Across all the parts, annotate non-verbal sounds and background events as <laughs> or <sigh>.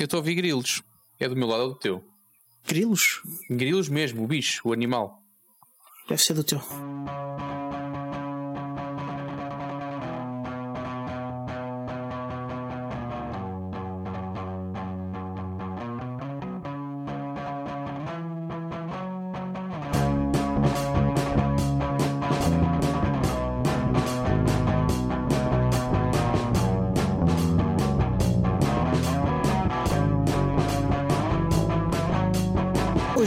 Eu estou a ouvir grilos. É do meu lado ou do teu? Grilos? Grilos mesmo, o bicho, o animal. Deve ser do teu.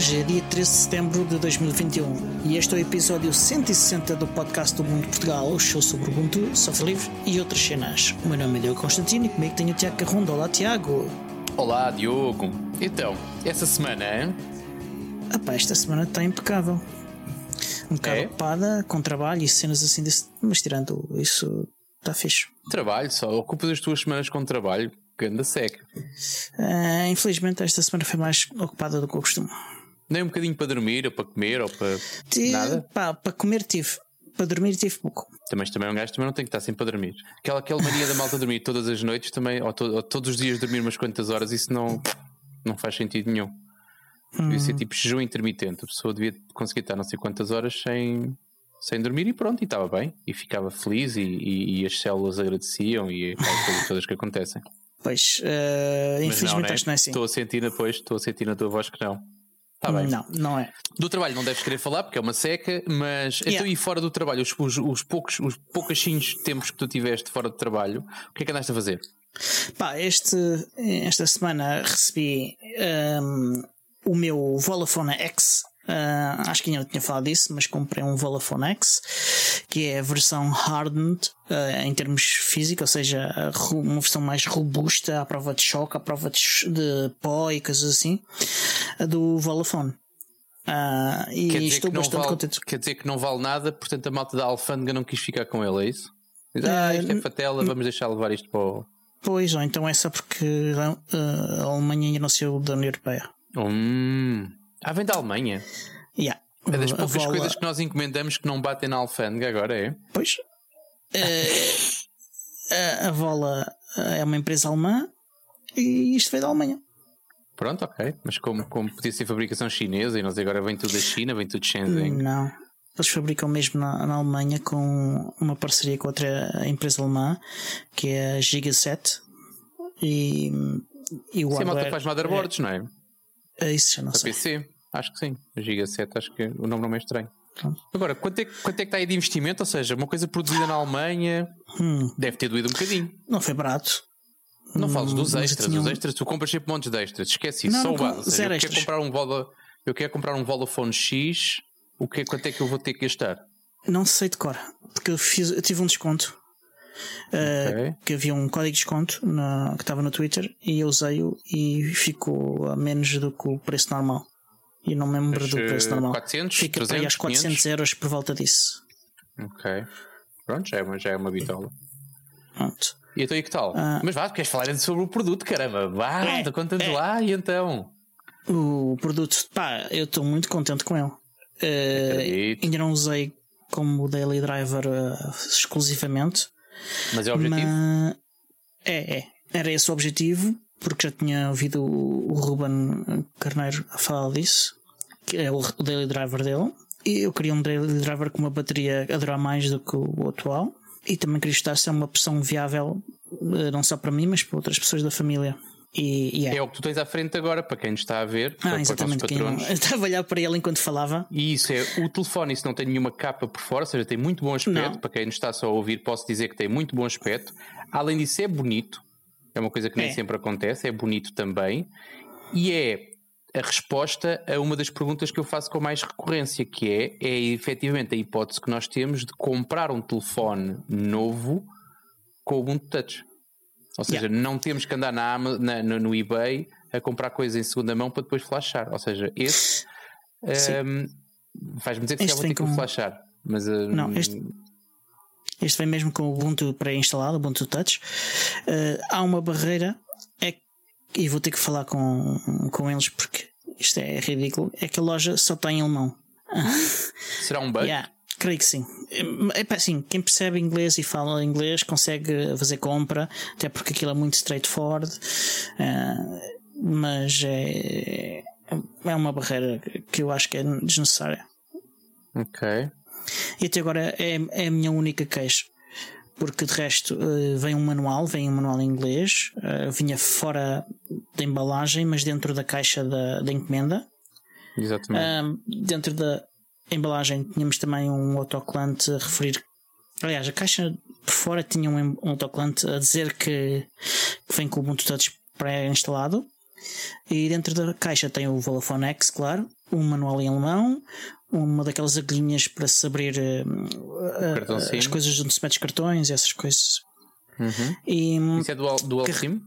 Hoje é dia 13 de setembro de 2021 e este é o episódio 160 do podcast do Mundo Portugal, o show sobre Ubuntu, software livre e outras cenas. O meu nome é Diogo Constantino e comigo tenho o Tiago Carrondo. Olá, Tiago. Olá, Diogo. Então, essa semana, hein? Ah pá, esta semana está impecável. Um bocado É? ocupada com trabalho e cenas assim desse... Mas tirando isso, está fixe. Trabalho só. Ocupas as tuas semanas com trabalho. Que anda seca. Ah, infelizmente esta semana foi mais ocupada do que eu costumo. Nem um bocadinho para dormir, ou para comer, ou para. Tive- Nada? Pá, para comer tive. Para dormir tive pouco. Também, também um gajo também não tem que estar sempre a dormir. Aquela, aquela mania da malta dormir todas as noites também, ou, to- ou todos os dias dormir umas quantas horas, isso não, não faz sentido nenhum. Devia ser tipo jejum intermitente. A pessoa devia conseguir estar não sei quantas horas sem, sem dormir e pronto, e estava bem. E ficava feliz e, e- e as células agradeciam e aquelas coisas todas que acontecem. Pois, Mas infelizmente né? acho que não é assim. Estou a sentir depois, estou a sentir na tua voz que não. Está bem. Não, não é. Do trabalho não deves querer falar porque é uma seca, mas então Yeah. e fora do trabalho, os, os, os poucos, os poucachinhos tempos que tu tiveste fora do trabalho, o que é que andaste a fazer? Pá, este, esta semana recebi ahm, o meu Vodafone X. Ah, acho que ainda não tinha falado disso, mas comprei um Vodafone X, que é a versão hardened ah, em termos físicos, ou seja, uma versão mais robusta à prova de choque, à prova de, de pó e coisas assim, a do Vodafone. Ah, e estou bastante vale, contente. quer dizer que não vale nada, portanto a malta da alfândega não quis ficar com ele, é isso? Diz, ah, isto é Eh, fatela, vamos deixar levar isto para o. Pois, ou então é só porque ah, a Alemanha ainda não saiu da União Europeia. Hum. Ah, vem da Alemanha. Yeah. É das poucas Vola- coisas que nós encomendamos que não batem na alfândega agora, é? Pois. Eh, <laughs> a, Vola eh, é uma empresa alemã e isto veio da Alemanha. Pronto, ok. Mas como, como podia ser fabricação chinesa e nós agora vem tudo da China, vem tudo de Shenzhen. Não. Eles fabricam mesmo na, na Alemanha com uma parceria com outra empresa alemã que é a Gigaset. E, e o Sim, a malta faz motherboards, não é? É, isso já não Para sei. PC. Acho que sim. A Giga 7, acho que o nome não é estranho. Agora, quanto é, que- quanto é que está aí de investimento? Ou seja, uma coisa produzida na Alemanha Hum, deve ter doído um bocadinho. não foi barato. Não fales Hum, dos extras. tinha Os extras, tu compras sempre montes de extras. Esquece isso. Não, Só não o base. seja, eu quero extras. comprar um Voda, eu quero comprar um Vodafone X. O que, quanto é que eu vou ter que gastar? Não sei de cor, porque eu, fiz, eu tive um desconto. eh, Ok. que havia um código de desconto na- que estava no Twitter e eu usei-o e ficou a menos do que o preço normal. E não me lembro Mas, do preço eh, normal. 400, Fica para aí 300, aos 400 500? euros por volta disso. Ok. Pronto, já é uma, já é uma bitola. Pronto. E então, e que tal? Ah. Mas vá, queres falar sobre o produto, caramba. Vá, É, conta-nos é. lá e então. O produto, pá, eu estou muito contente com ele. Acredito. ainda não usei como Daily Driver eh, exclusivamente. Mas é o objetivo. Mas é, é. Era esse o objetivo, porque já tinha ouvido o, o Ruben Carneiro a falar disso, que é o, o daily driver dele. E eu queria um daily driver com uma bateria a durar mais do que o atual. E também queria estar se é uma opção viável, eh, não só para mim, mas para outras pessoas da família. E, é. É o que tu tens à frente agora, para quem nos está a ver, ah, exatamente. Quem não... <laughs> estava a olhar para ele enquanto falava. E isso é o telefone, isso não tem nenhuma capa por fora, ou seja, tem muito bom aspecto. Não. Para quem nos está só a ouvir, posso dizer que tem muito bom aspecto. Além disso, é bonito, é uma coisa que nem É. sempre acontece, é bonito também. E é a resposta a uma das perguntas que eu faço com mais recorrência, que é, é efetivamente a hipótese que nós temos de comprar um telefone novo com o Ubuntu Touch. Ou seja, não temos que andar na, na- no, eBay a comprar coisas em segunda mão para depois flashar. Ou seja, esse Sim. Ahm, Faz-me dizer que Este já vou ter que com- flashar. Mas, ah, Não, este- Este vem mesmo com o Ubuntu pré-instalado, Ubuntu Touch. Eh, há uma barreira, e vou ter que falar com, com eles porque isto é ridículo. É que a loja só tem alemão. <laughs> será um bug? Yeah, creio que sim. É pá, assim, quem percebe inglês e fala inglês consegue fazer compra, até porque aquilo é muito straightforward. Eh, mas é, é uma barreira que eu acho que é desnecessária. Ok. E até agora é, é a minha única queixa. Porque de resto uh, vem um manual, vem um manual em inglês, uh, vinha fora da embalagem, mas dentro da caixa da, da encomenda. Exatamente. dentro da embalagem tínhamos também um autocolante a referir. Aliás, a caixa por fora tinha um, um autocolante a dizer que, que vem com o Ubuntu Touch pré-instalado. E dentro da caixa tem o Vodafone X, claro, um manual em alemão, uma daquelas agulhinhas para se abrir uh, as coisas onde se mete os cartões, essas coisas. Uhum. E, Isso é dual, dual SIM?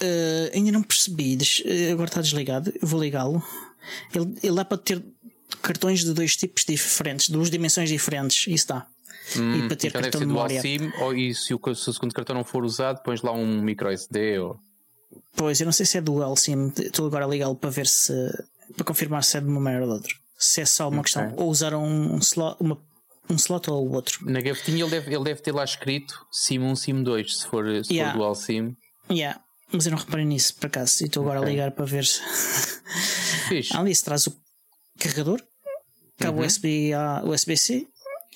Uh, ainda não percebi, agora está desligado, eu vou ligá-lo. Ele, ele dá para ter cartões de dois tipos diferentes, duas dimensões diferentes, isso dá. Hum, e para ter então cartão de memória. SIM, ou e se o, se o segundo cartão não for usado, pões lá um micro SD ou. Pois, eu não sei se é dual SIM, estou agora a ligá-lo para ver se. para confirmar se é de uma maneira ou de outra. Se é só uma okay. questão. Ou usar um, um slot, uma, um slot ou o outro. Na gavetinha ele deve, ele deve ter lá escrito SIM 1, SIM 2, se for, se yeah. for dual SIM. Yeah. Mas eu não reparei nisso por acaso. E estou agora okay. a ligar para ver se. <laughs> Fixe. Além disso, traz o carregador, cabo uhum. USB a USB-C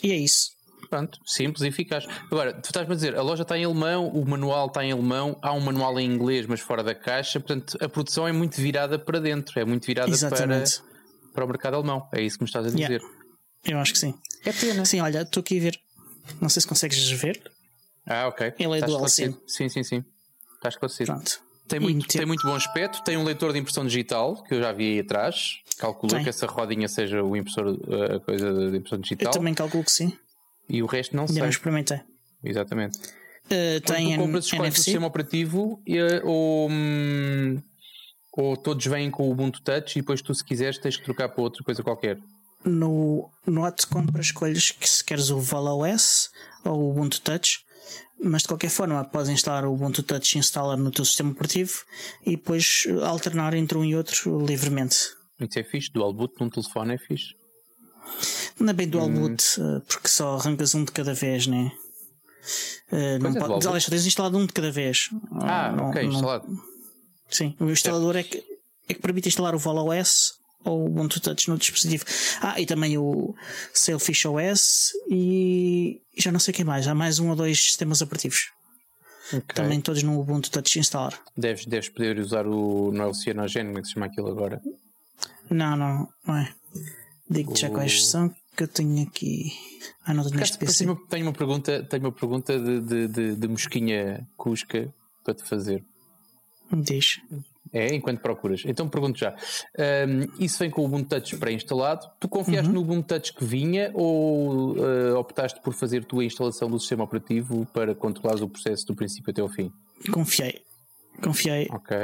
e é isso. Pronto, simples e eficaz. Agora, tu estás-me a dizer, a loja está em alemão, o manual está em alemão, há um manual em inglês, mas fora da caixa, portanto a produção é muito virada para dentro, é muito virada para, para o mercado alemão. É isso que me estás a dizer. Yeah. Eu acho que sim. É pena. Sim, olha, estou aqui a ver. Não sei se consegues ver. Ah, ok. Ele é Estás dual sim. Sim, sim, sim. Está esclarecido. Pronto. Tem muito, tem muito bom aspecto, tem um leitor de impressão digital que eu já vi aí atrás. Calculo que essa rodinha seja o impressor, a coisa de impressão digital. Eu também calculo que sim. E o resto não Ainda sei. não experimentei. Exatamente. Uh, tem tu compras, escolhes o sistema operativo ou, hum, ou todos vêm com o Ubuntu Touch e depois tu, se quiseres, tens que trocar para outra coisa qualquer? No, no ato de compra escolhes que se queres o ValaOS ou o Ubuntu Touch mas de qualquer forma podes instalar o Ubuntu Touch Installer no teu sistema operativo e depois alternar entre um e outro livremente. Isso é fixe, dual boot num telefone é fixe. É bem dual hum. boot, eh, porque só arrancas um de cada vez, né? Uh, não é, pode, aliás, tens instalado um de cada vez. Ah, não, ok, não, instalado. Sim, o instalador é que, é que permite instalar o VoloOS ou o Ubuntu Touch no dispositivo. Ah, e também o Sailfish OS e já não sei o que mais. Há mais um ou dois sistemas operativos. Okay. Também todos no Ubuntu Touch instalar. Deves, deves poder usar o. Não é o Cyanogen, como é que se chama aquilo agora? Não, não, não é. Digo-te já quais são que eu tenho aqui. Ah, não tenho PC. Tenho, tenho uma pergunta, tenho uma pergunta de, de, de, de mosquinha cusca para te fazer. Diz. É, enquanto procuras. Então pergunto já. Um, isso vem com o Ubuntu Touch pré-instalado. Tu confiaste uhum. no Ubuntu Touch que vinha ou uh, optaste por fazer tua instalação do sistema operativo para controlares o processo do princípio até ao fim? Confiei. Confiei. Ok.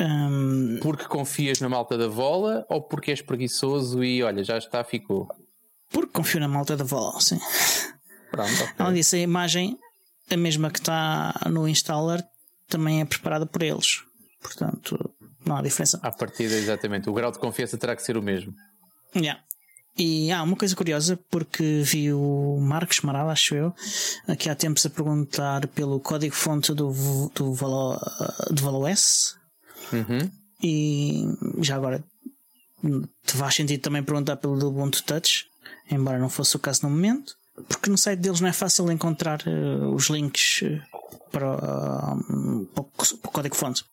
Um... Porque confias na malta da vola ou porque és preguiçoso e olha, já está, ficou? Porque confio na malta da vola, sim. Pronto. Okay. Além disso, a imagem, a mesma que está no installer, também é preparada por eles. Portanto, não há diferença. À partida, exatamente. O grau de confiança terá que ser o mesmo. Yeah. E há ah, uma coisa curiosa, porque vi o Marcos Maral, acho eu, aqui há tempos a perguntar pelo código-fonte do, do, Valo, do ValoS. Uhum. E já agora te faz sentido também perguntar pelo do Ubuntu Touch, embora não fosse o caso no momento, porque no site deles não é fácil encontrar uh, os links uh, para, uh, para, o código-fonte.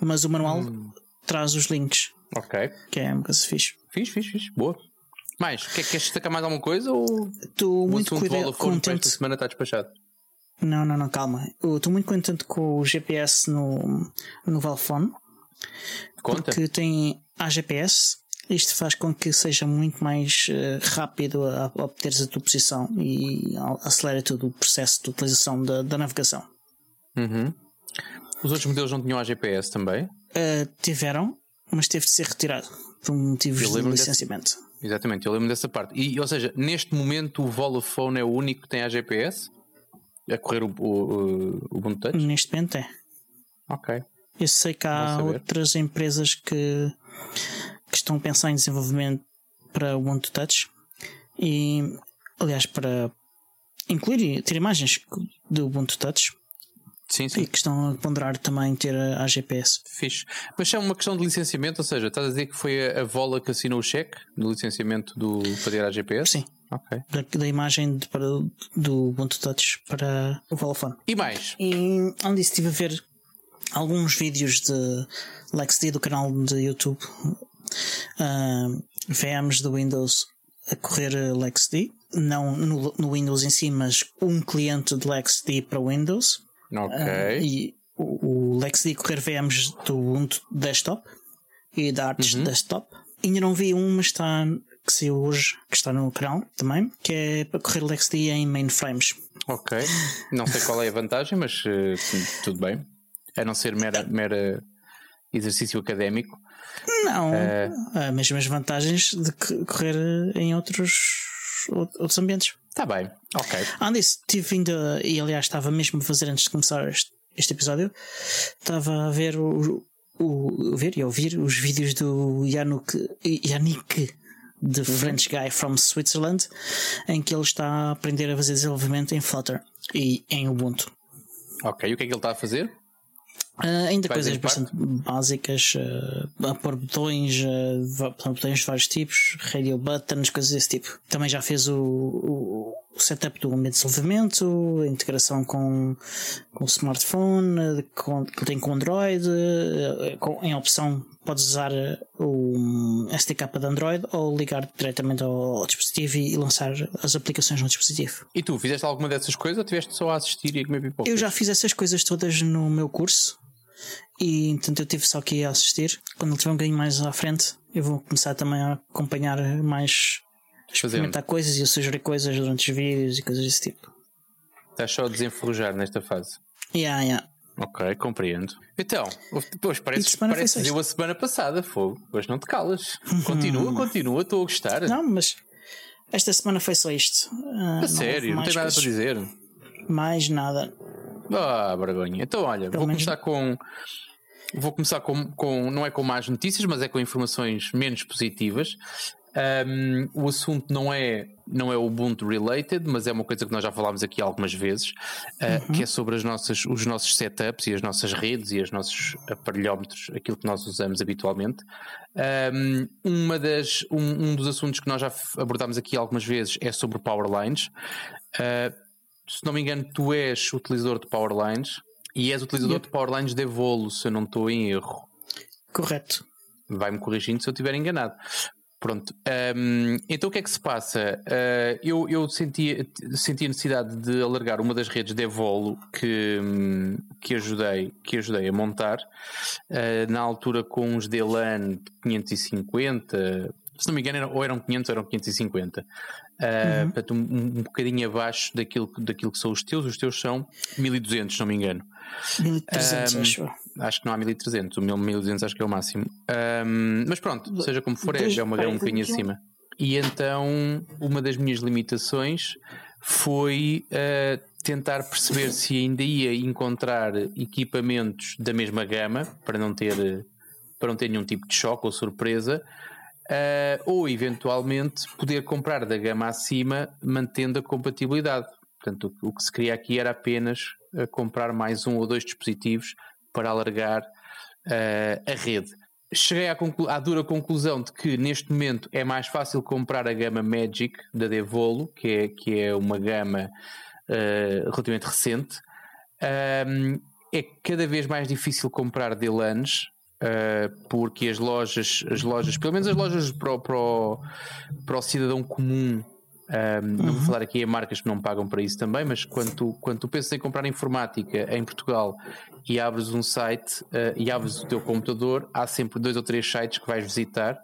Mas o manual hum. traz os links. Ok. Que é uma coisa fixe. Fixe, fixe, fixe. Boa. Mais, quer, queres destacar mais alguma coisa? Ou Estou muito cuidado, contente. Esta semana está despachado. Não, não, não, calma. Estou muito contente com o GPS no, no Valfone. Conta. Porque tem AGPS. Isto faz com que seja muito mais uh, rápido a, a obteres a tua posição e acelera todo o processo de utilização da, da navegação. Uhum. Os outros modelos não tinham a GPS também? Uh, tiveram, mas teve de ser retirado por motivos de licenciamento. Desse... Exatamente, eu lembro dessa parte. E, ou seja, neste momento o Vodafone é o único que tem a GPS a correr o, o, o Ubuntu Touch? Neste momento é. Ok. Eu sei que há outras empresas que, que estão a pensar em desenvolvimento para o Ubuntu Touch e, aliás, para incluir ter imagens do Ubuntu Touch Sim, sim. E que estão a ponderar também ter a, a GPS. Fixe. Mas é uma questão de licenciamento, ou seja, estás a dizer que foi a, a Vola que assinou o cheque no licenciamento do para ter a GPS? Sim. Ok. Da, da imagem de, para, do Ubuntu Touch para o Volafone. E mais? E disso, estive a ver alguns vídeos de LexD do canal de YouTube. Uh, VMs do Windows a correr LexD. Não no, no Windows em si, mas um cliente de LexD para Windows. Ok. Uh, e o, o LexD correr VMs do Ubuntu Desktop e da Arch Uhum. Desktop. Ainda não vi um, mas está que saiu hoje, que está no canal também, que é para correr LexD em mainframes. Ok. Não sei qual é a vantagem, mas eh, tudo bem. A não ser mera, mera exercício académico. Não, Eh. há mesmo as vantagens de correr em outros, out- outros ambientes. Está Tá bem. Ok. Além disso, tive vindo, e aliás estava mesmo a fazer antes de começar este, este episódio, estava a ver o, o ver e ouvir os vídeos do Yannick, Yannick The French Guy from Switzerland, em que ele está a aprender a fazer desenvolvimento em Flutter e em Ubuntu. Ok. E o que é que ele está a fazer? Ah, ainda coisas bastante básicas, ah, a pôr botões, va- botões de vários tipos, radio buttons, coisas desse tipo. Também já fez o, o- o setup do ambiente de desenvolvimento, a integração com, com o smartphone, com, que tem com Android, com- em opção podes usar o SDK de Android ou ligar diretamente ao dispositivo e lançar as aplicações no dispositivo. E tu, fizeste alguma dessas coisas ou tiveste só a assistir e a comer pipoca? Eu já fiz essas coisas todas no meu curso e portanto eu tive só aqui a assistir. Quando ele estiver um bocadinho mais à frente, eu vou começar também a acompanhar mais, a experimentar coisas e a sugerir coisas durante os vídeos e coisas desse tipo. Estás só a desenferrujar nesta fase. Yeah, yeah. Ok, compreendo. Então, depois parece, parece sexta. eu a semana passada, fogo. Hoje não te calas. <laughs> Continua, continua, estou a gostar. Não, mas esta semana foi só isto. Ah, a sério, não tem nada para dizer. Mais nada. Ah, vergonha. Então, olha, Pelo vou menos- começar com. Vou começar com, com. Não é com más notícias, mas é com informações menos positivas. Ahm, o assunto não é, não é Ubuntu related, mas é uma coisa que nós já falámos aqui algumas vezes, ah, que é sobre as nossas, os nossos setups e as nossas redes e os nossos aparelhómetros, aquilo que nós usamos habitualmente. Ahm, uma das, um, um dos assuntos que nós já abordámos aqui algumas vezes é sobre Powerlines. Ah, se não me engano, tu és utilizador de Powerlines e és utilizador Yep. de Powerlines de Evolo, se eu não estou em erro. Correto. Vai-me corrigindo se eu estiver enganado. Pronto. Hum, então o que é que se passa? Uh, eu eu senti, senti a necessidade de alargar uma das redes de Evolo que, hum, que, ajudei, que ajudei a montar. Uh, na altura com uns DLAN 550, se não me engano, eram- ou eram 500 ou eram 550. Uh, Portanto, um, um bocadinho abaixo daquilo, daquilo que são os teus. Os teus são 1200, se não me engano. 1300, Um, acho eu. Acho que não há 1300, o meu 1200 acho que é o máximo. Ahm, mas pronto, seja como for, é, Dois- é uma, é um bocadinho dois- acima. E então, uma das minhas limitações foi ah, tentar perceber se ainda ia encontrar equipamentos da mesma gama para não ter, para não ter nenhum tipo de choque ou surpresa. Ah, ou eventualmente poder comprar da gama acima mantendo a compatibilidade. Portanto, o, o que se queria aqui era apenas ah, comprar mais um ou dois dispositivos para alargar ah, a rede. Cheguei à, à dura conclusão de que neste momento é mais fácil comprar a gama Magic da Devolo, que é, que é uma gama relativamente recente. Ahm, é cada vez mais difícil comprar DLANs ah, porque as lojas, as lojas, pelo menos as lojas para o, para para o cidadão comum, ahm, não vou falar aqui em marcas que não pagam para isso também, mas quando tu, quando tu pensas em comprar informática em Portugal e abres um site ah, e abres o teu computador, há sempre dois ou três sites que vais visitar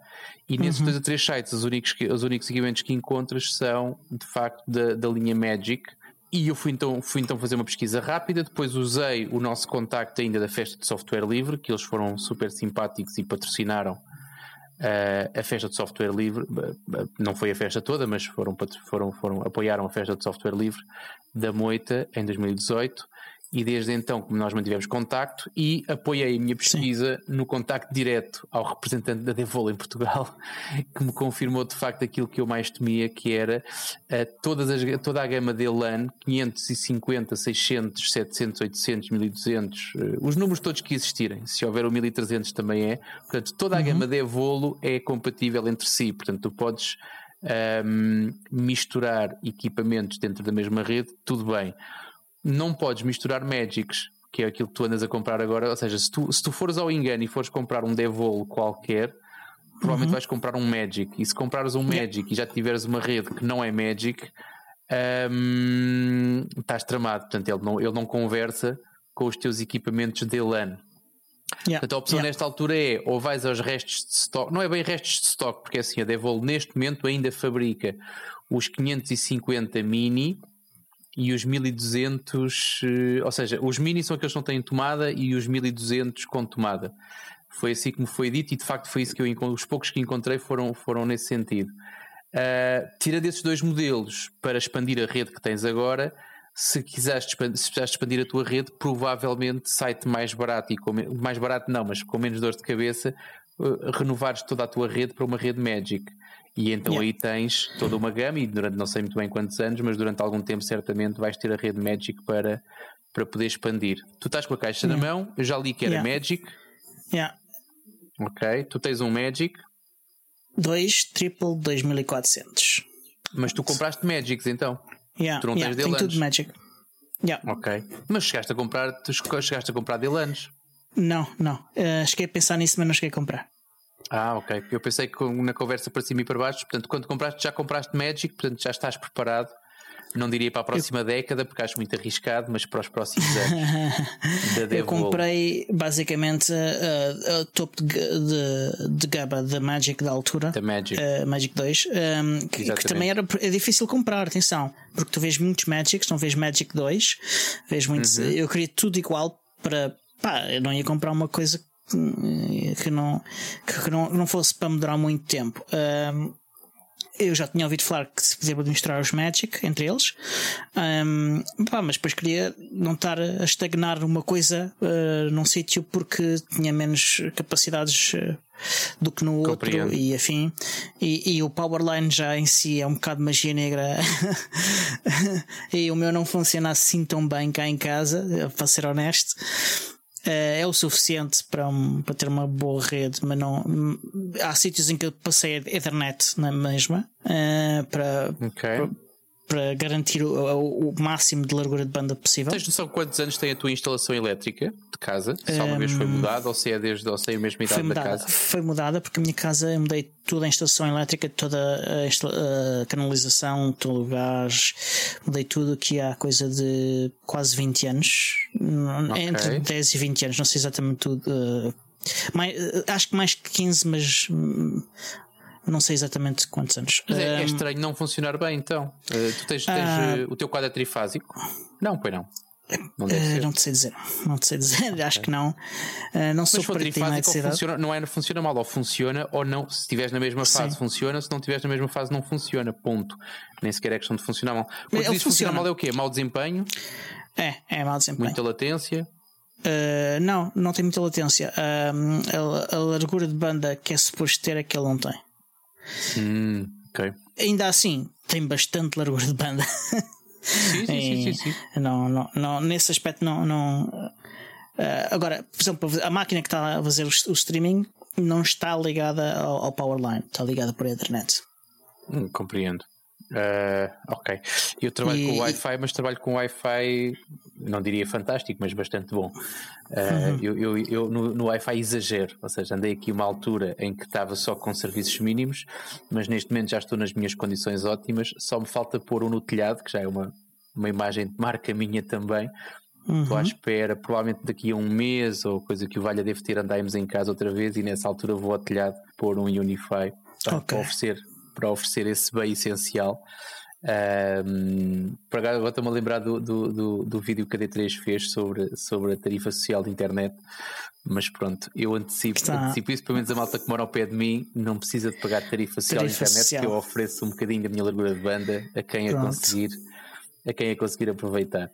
e nesses dois ou três sites os únicos, os únicos equipamentos que encontras são de facto da, da linha Magic e eu fui então, fui então fazer uma pesquisa rápida, depois usei o nosso contacto ainda da festa de software livre, que eles foram super simpáticos e patrocinaram eh, a festa de software livre. Eh, eh, Não foi a festa toda, mas foram, foram, foram, apoiaram a festa de software livre da Moita em 2018. E desde então, como nós mantivemos contacto, e apoiei a minha pesquisa Sim. no contacto direto ao representante da Devol em Portugal, <laughs> que me confirmou de facto aquilo que eu mais temia, que era uh, todas as, toda a gama de LAN, 550, 600, 700, 800, 1200, uh, os números todos que existirem, se houver o 1300 também é, portanto, toda a uhum. gama de Evolo é compatível entre si, portanto, tu podes um, ehm, misturar equipamentos dentro da mesma rede, tudo bem não podes misturar Magics, que é aquilo que tu andas a comprar agora. Ou seja, se tu, se tu fores ao engano e fores comprar um Devol qualquer, provavelmente uhum. vais comprar um Magic. E se comprares um Magic yeah. e já tiveres uma rede que não é Magic, um, estás tramado. Portanto, ele não, ele não conversa com os teus equipamentos de LAN. Yeah. Portanto, a opção yeah. nesta altura é ou vais aos restos de stock, não é bem restos de stock, porque é assim, a Devol neste momento ainda fabrica os 550 mini e os 1200, eh, ou seja, os mini são aqueles que não têm tomada e os 1200 com tomada. Foi assim me foi dito e de facto foi isso que eu encontrei. Os poucos que encontrei foram, foram nesse sentido. Uh, tira desses dois modelos para expandir a rede que tens agora. Se quiseres se quiseres expandir a tua rede, provavelmente sai-te mais barato e com, mais barato não, mas com menos dor de cabeça, uh, renovares toda a tua rede para uma rede Magic. E então yeah. aí tens toda uma gama, e durante não sei muito bem quantos anos, mas durante algum tempo certamente vais ter a rede Magic para, para poder expandir. Tu estás com a caixa yeah. na mão, eu já li que era yeah. Magic. Yeah. Ok, tu tens um Magic. 2 triple 2400. Mas tu compraste Magics então? Yeah. Tu não yeah. tens tudo Magic. Yeah. Ok. Mas chegaste a comprar, tu chegaste a comprar Delans? Não, não. Uh, cheguei a pensar nisso, mas não cheguei a comprar. Ah, ok. Eu pensei que na conversa para cima e para baixo, portanto, quando compraste, já compraste Magic, portanto, já estás preparado. Não diria para a próxima eu... década, porque acho muito arriscado, mas para os próximos anos. <laughs> eu comprei basicamente uh, uh, topo de, de, de, gaba da Magic da altura. Da Magic. Uh, Magic 2. Um, que, que, também era é difícil comprar, atenção, porque tu vês muitos Magics, não vês Magic 2, vês muitos. Uhum. Eu queria tudo igual para. Pá, eu não ia comprar uma coisa que não, que não, não fosse para me durar muito tempo. Um, eu já tinha ouvido falar que se podia administrar os Magic entre eles, um, pá, mas depois queria não estar a estagnar uma coisa uh, num sítio porque tinha menos capacidades uh, do que no Compreendo. outro e afim. E, e, o Powerline já em si é um bocado magia negra <laughs> e o meu não funciona assim tão bem cá em casa, para ser honesto. Uh, é o suficiente para, um, para ter uma boa rede, mas não. Há sítios em que eu passei a Ethernet na mesma uh, para, okay. para, para, garantir o, o, máximo de largura de banda possível. Tens noção quantos anos tem a tua instalação elétrica de casa? Se alguma um, vez foi ehm, mudada ou se é desde ou se é a mesma idade mudada, da casa? Foi mudada porque a minha casa eu mudei toda a instalação elétrica, toda a, a canalização, todo o gás, mudei tudo aqui há coisa de quase 20 anos. Okay. Entre 10 e 20 anos, não sei exatamente tudo. Uh, mais, uh, acho que mais que 15, mas hum, não sei exatamente quantos anos. Mas é, é estranho não funcionar bem, então. Uh, tu tens, tens uh, o teu quadro é trifásico? Não, pois não. Não, uh, não te sei dizer, não te sei dizer, okay. <laughs> acho que não. Uh, não sou trifásico funciona, não é funciona mal, ou funciona ou não. Se estiveres na mesma fase, Sim. funciona, se não estiveres na mesma fase, não funciona. Ponto. Nem sequer é questão de funcionar mal. Quando diz funciona mal é o quê? Mau desempenho? É, é mau desempenho. Muita latência? Uh, não, não tem muita latência. a, a largura de banda que é suposto ter é que ele não tem. Hum, ok. Ainda assim, tem bastante largura de banda. <laughs> Sim, sim, sim, sim, sim, Não, não, não, nesse aspecto não. não uh, agora, por exemplo, a máquina que está a fazer o, o streaming não está ligada ao, ao Powerline, está ligada por internet. Hum, compreendo. Uh, ok. Eu trabalho e, com Wi-Fi, mas trabalho com Wi-Fi, não diria fantástico, mas bastante bom. Uh, uhum. Eu, eu, eu no, no Wi-Fi exagero, ou seja, andei aqui uma altura em que estava só com serviços mínimos, mas neste momento já estou nas minhas condições ótimas. Só me falta pôr um no telhado, que já é uma, uma imagem de marca minha também. Uhum. Estou à espera, provavelmente daqui a um mês ou coisa que o Valha deve ter, andarmos em casa outra vez e nessa altura vou ao telhado pôr um Unify okay. para oferecer para oferecer esse bem essencial. Um, por agora estou-me a lembrar do, do, do, do, vídeo que a D3 fez sobre, sobre a tarifa social de internet, mas pronto, eu antecipo, Está. antecipo isso, pelo menos a malta que mora ao pé de mim não precisa de pagar tarifa social tarifa de internet, social. que eu ofereço um bocadinho da minha largura de banda a quem pronto. a conseguir a quem a conseguir aproveitar.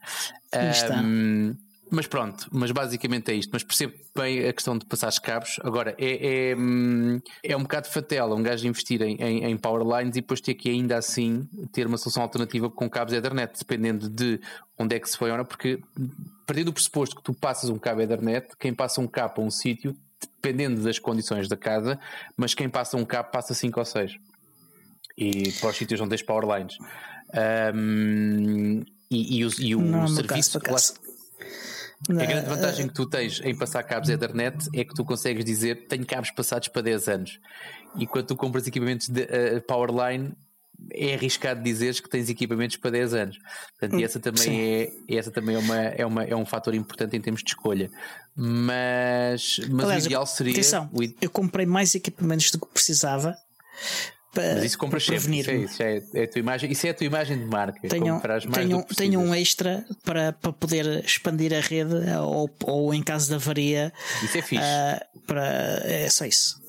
Um, Mas pronto, mas basicamente é isto. Mas percebo bem a questão de passar os cabos. Agora, é, é, hum, é um bocado fatela um gajo investir em, em, em powerlines e depois ter que ainda assim ter uma solução alternativa com cabos Ethernet, dependendo de onde é que se foi, porque partindo do pressuposto que tu passas um cabo Ethernet, quem passa um cabo a um sítio, dependendo das condições da casa, mas quem passa um cabo passa 5 ou 6. E para os sítios onde tens powerlines. Um, e, e, o, e o Não, serviço. Caso, a grande vantagem que tu tens em passar cabos Ethernet é que tu consegues dizer tenho cabos passados para 10 anos. E quando tu compras equipamentos de uh, Powerline, é arriscado dizeres que tens equipamentos para 10 anos. Portanto, e essa também, é, essa também é, uma, é, uma, é um fator importante em termos de escolha. Mas, mas Aliás, o ideal seria. Atenção, eu comprei mais equipamentos do que precisava para, Mas isso compras sempre, isso, é, isso, é, é, a tua imagem, isso é a tua imagem de marca. Tenho, tenho, tenho um extra para, para poder expandir a rede ou, ou em caso de avaria. Isso é fixe. Uh, para, é só isso.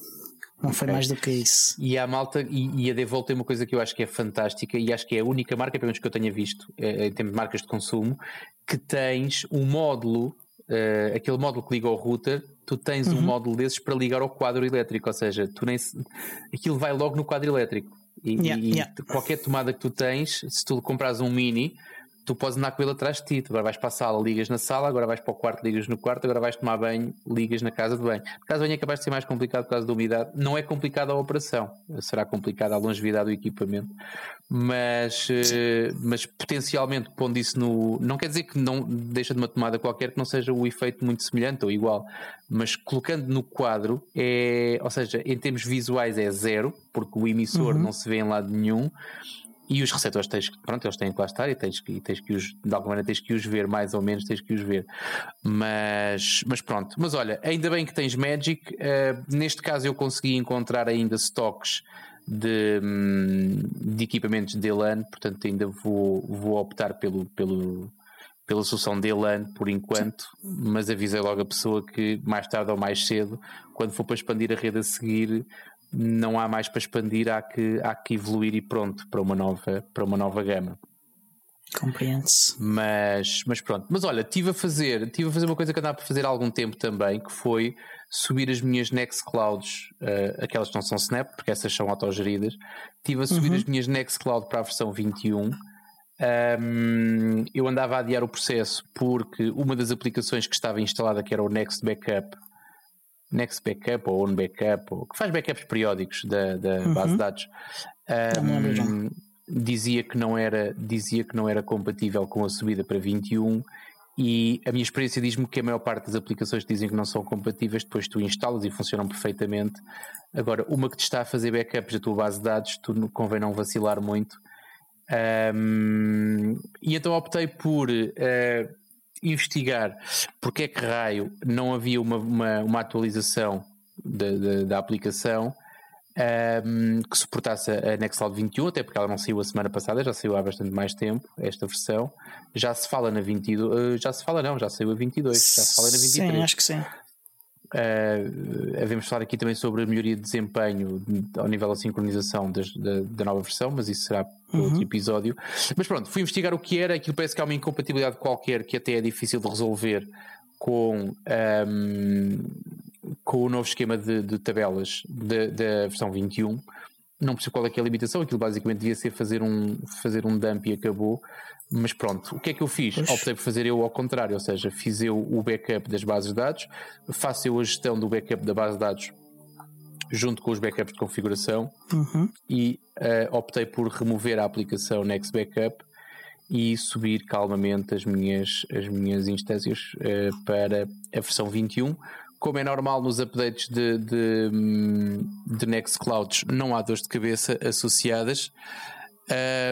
Não foi mais do que isso. E a malta, e, e a Devol tem uma coisa que eu acho que é fantástica e acho que é a única marca, pelo menos que eu tenha visto, é, em termos de marcas de consumo, que tens um módulo uh, aquele módulo que liga ao router, tu tens uhum. um módulo desses para ligar ao quadro elétrico, ou seja, tu nem aquilo vai logo no quadro elétrico. E, yeah, e yeah. qualquer tomada que tu tens, se tu compras um mini, tu podes andar com ele atrás de ti. agora vais para a sala, ligas na sala, agora vais para o quarto, ligas no quarto, agora vais tomar banho, ligas na casa de banho. A casa de banho é capaz de ser mais complicado por causa da umidade. Não é complicada a operação, será complicada a longevidade do equipamento, mas, eh, mas potencialmente pondo isso no. Não quer dizer que não deixa de uma tomada qualquer que não seja o efeito muito semelhante ou igual, mas colocando no quadro, é, ou seja, em termos visuais é zero, porque o emissor uhum. não se vê em lado nenhum e os receptores tens pronto, eles têm que lá estar e tens, e tens que os, de alguma maneira tens que os ver, mais ou menos tens que os ver. Mas, mas pronto, mas olha, ainda bem que tens Magic. Uh, neste caso eu consegui encontrar ainda stocks de, hum, de equipamentos de LAN, portanto ainda vou, vou optar pelo, pelo, pela solução de LAN por enquanto, mas avisei logo a pessoa que mais tarde ou mais cedo, quando for para expandir a rede a seguir, não há mais para expandir, há que, há que evoluir e pronto para uma nova, para uma nova gama. Compreende-se. Mas, mas pronto. Mas olha, estive a fazer, tive a fazer uma coisa que andava a fazer há algum tempo também, que foi subir as minhas Nextclouds, uh, aquelas que não são Snap, porque essas são autogeridas. Estive a subir uhum. as minhas Nextcloud para a versão 21. Um, eu andava a adiar o processo porque uma das aplicações que estava instalada, que era o Next Backup, Next Backup ou On Backup, ou, que faz backups periódicos da, da uhum. base de dados, um, dizia que não era dizia que não era compatível com a subida para 21 e a minha experiência diz-me que a maior parte das aplicações que dizem que não são compatíveis, depois tu instalas e funcionam perfeitamente. Agora, uma que te está a fazer backups da tua base de dados, tu convém não vacilar muito. Um, e então optei por uh, investigar porque é que raio não havia uma, uma, uma atualização da, da, da aplicação um, que suportasse a Nextcloud 21, até porque ela não saiu a semana passada, já saiu há bastante mais tempo esta versão. Já se fala na 22, uh, já se fala não, já saiu a 22, já se fala na 23. Sim, acho que sim. Uh, devemos falar aqui também sobre a melhoria de desempenho ao nível da sincronização das, da, da, nova versão, mas isso será para uhum. outro episódio. Mas pronto, fui investigar o que era, aquilo parece que há uma incompatibilidade qualquer que até é difícil de resolver com um, com o novo esquema de, de tabelas da versão 21. Não percebo qual é, é a limitação, aquilo basicamente devia ser fazer um, fazer um dump e acabou. Mas pronto, o que é que eu fiz? Pois. Optei por fazer eu ao contrário, ou seja, fiz eu o backup das bases de dados, faço eu a gestão do backup da base de dados junto com os backups de configuração uhum. e uh, optei por remover a aplicação Next Backup e subir calmamente as minhas, as minhas instâncias uh, para a versão 21 como é normal nos updates de, de, de Nextclouds, não há dores de cabeça associadas.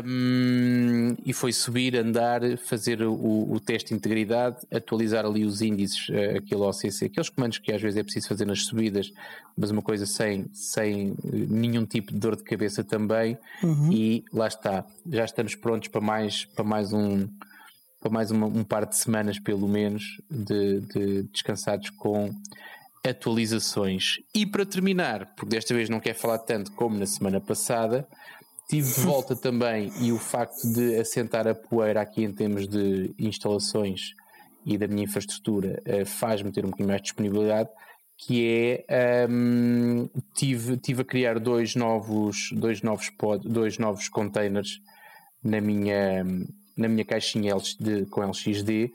Um, e foi subir, andar, fazer o, o, teste de integridade, atualizar ali os índices, uh, aquele OCC, aqueles comandos que às vezes é preciso fazer nas subidas, mas uma coisa sem, sem nenhum tipo de dor de cabeça também. Uhum. E lá está, já estamos prontos para mais, para mais um, para mais uma, um par de semanas, pelo menos, de, de descansados com atualizações. E para terminar, porque desta vez não quero falar tanto como na semana passada, tive de volta <laughs> também e o facto de assentar a poeira aqui em termos de instalações e da minha infraestrutura uh, faz-me ter um bocadinho mais de disponibilidade, que é um, tive, tive a criar dois novos, dois novos pod, dois novos containers na minha na minha caixinha de, com LXD.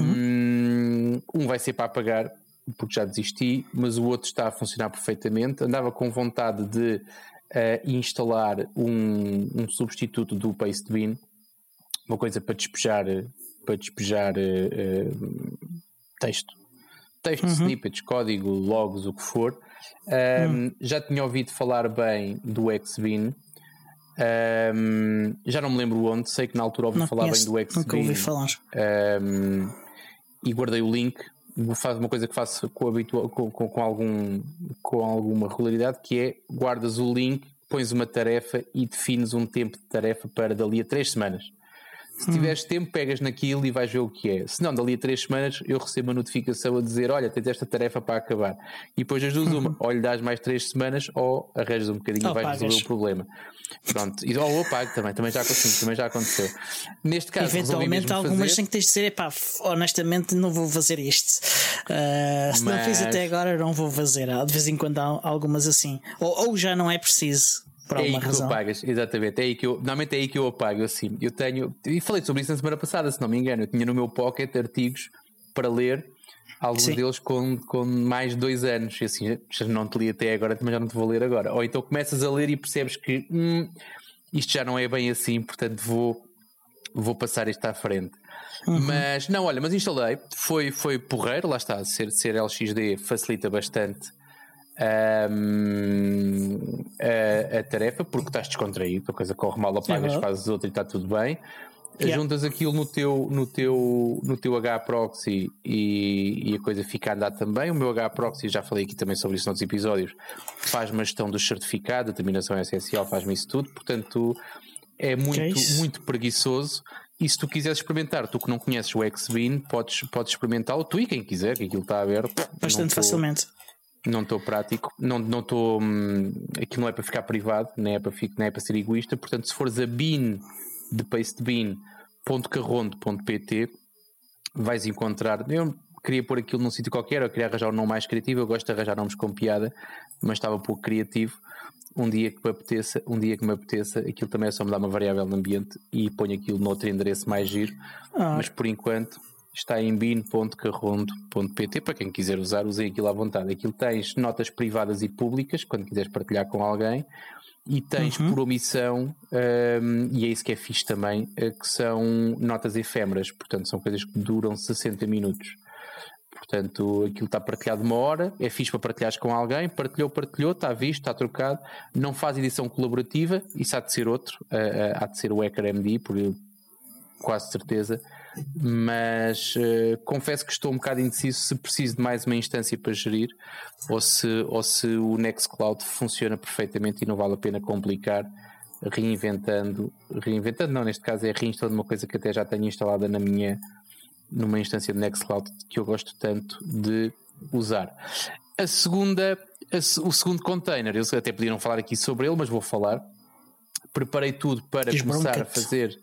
Um, uhum. um vai ser para apagar, porque já desisti, mas o outro está a funcionar perfeitamente. Andava com vontade de uh, instalar um, um, substituto do Pastebin, uma coisa para despejar, para despejar uh, texto. Texto, uhum. snippets, código, logs, o que for. Um, uhum. Já tinha ouvido falar bem do Xbin. Um, já não me lembro onde, sei que na altura ouvi não falar conheço, bem do Xbin. Nunca ouvi falar. Um, e guardei o link. Faz uma coisa que faço com, habitua, com, com, com, algum, com alguma regularidade, que é guardas o link, pões uma tarefa e defines um tempo de tarefa para dali a três semanas. Se hum. tiveres tempo, pegas naquilo e vais ver o que é. Se não, dali a três semanas eu recebo uma notificação a dizer: Olha, tens esta tarefa para acabar. E depois as duas, uma, <laughs> ou lhe dás mais três semanas, ou arranjas um bocadinho e vais pagas. resolver o problema. Pronto, e ou eu pago também, também já, aconteceu, também já aconteceu. Neste caso, eventualmente algumas têm que tens de dizer: pá, honestamente não vou fazer isto. Uh, se Mas... não fiz até agora, não vou fazer. De vez em quando há algumas assim. Ou, ou já não é preciso por é aí que razão. tu apagas, exatamente. É aí que eu, normalmente é aí que eu apago. Assim, eu tenho, e falei sobre isso na semana passada, se não me engano. Eu tinha no meu pocket artigos para ler, alguns Sim. deles com, com mais de dois anos. E assim, já não te li até agora, mas já não te vou ler agora. Ou então começas a ler e percebes que hum, isto já não é bem assim, portanto vou, vou passar isto à frente. Uhum. Mas não, olha, mas instalei, foi, foi porreiro, lá está, ser, ser LXD facilita bastante um, a, a, tarefa porque estás descontraído, a coisa corre mal, apagas, uhum. fazes outra e está tudo bem. Yeah. Juntas aquilo no teu, no teu, no teu H-Proxy e, e, a coisa fica a andar também. O meu H-Proxy, já falei aqui também sobre isso nos episódios, faz uma gestão dos certificados, determinação SSL, faz-me isso tudo. Portanto, é muito, é muito preguiçoso. E se tu quiseres experimentar, tu que não conheces o Xbean, podes, podes experimentá-lo, tu e quem quiser, que aquilo está aberto. Bastante facilmente. Não estou prático, não estou. Hum, aquilo não é para ficar privado, nem é para, nem é para ser egoísta. Portanto, se fores a bin de pastebin.carrondo.pt, vais encontrar. Eu queria pôr aquilo num sítio qualquer, eu queria arranjar um nome mais criativo. Eu gosto de arranjar nomes com piada, mas estava pouco criativo. Um dia que me apeteça, um dia que me apeteça, aquilo também é só me dar uma variável no ambiente e ponho aquilo noutro endereço mais giro. Ah. Mas por enquanto está em bin.carrondo.pt para quem quiser usar, usei aquilo à vontade. Aquilo tens notas privadas e públicas, quando quiseres partilhar com alguém, e tens uhum. por omissão, um, e é isso que é fixe também, eh, que são notas efêmeras, portanto são coisas que duram 60 minutos. Portanto, aquilo está partilhado uma hora, é fixe para partilhares com alguém, partilhou, partilhou, está visto, está trocado, não faz edição colaborativa, isso há de ser outro, uh, há de ser o Hacker MD, por quase certeza, mas uh, confesso que estou um bocado indeciso se preciso de mais uma instância para gerir ou se, ou se o Nextcloud funciona perfeitamente e não vale a pena complicar reinventando, reinventando não, neste caso é reinstalando uma coisa que até já tenho instalada na minha numa instância de Nextcloud que eu gosto tanto de usar. A segunda, a, o segundo container, eles até podiam falar aqui sobre ele, mas vou falar. Preparei tudo para começar a fazer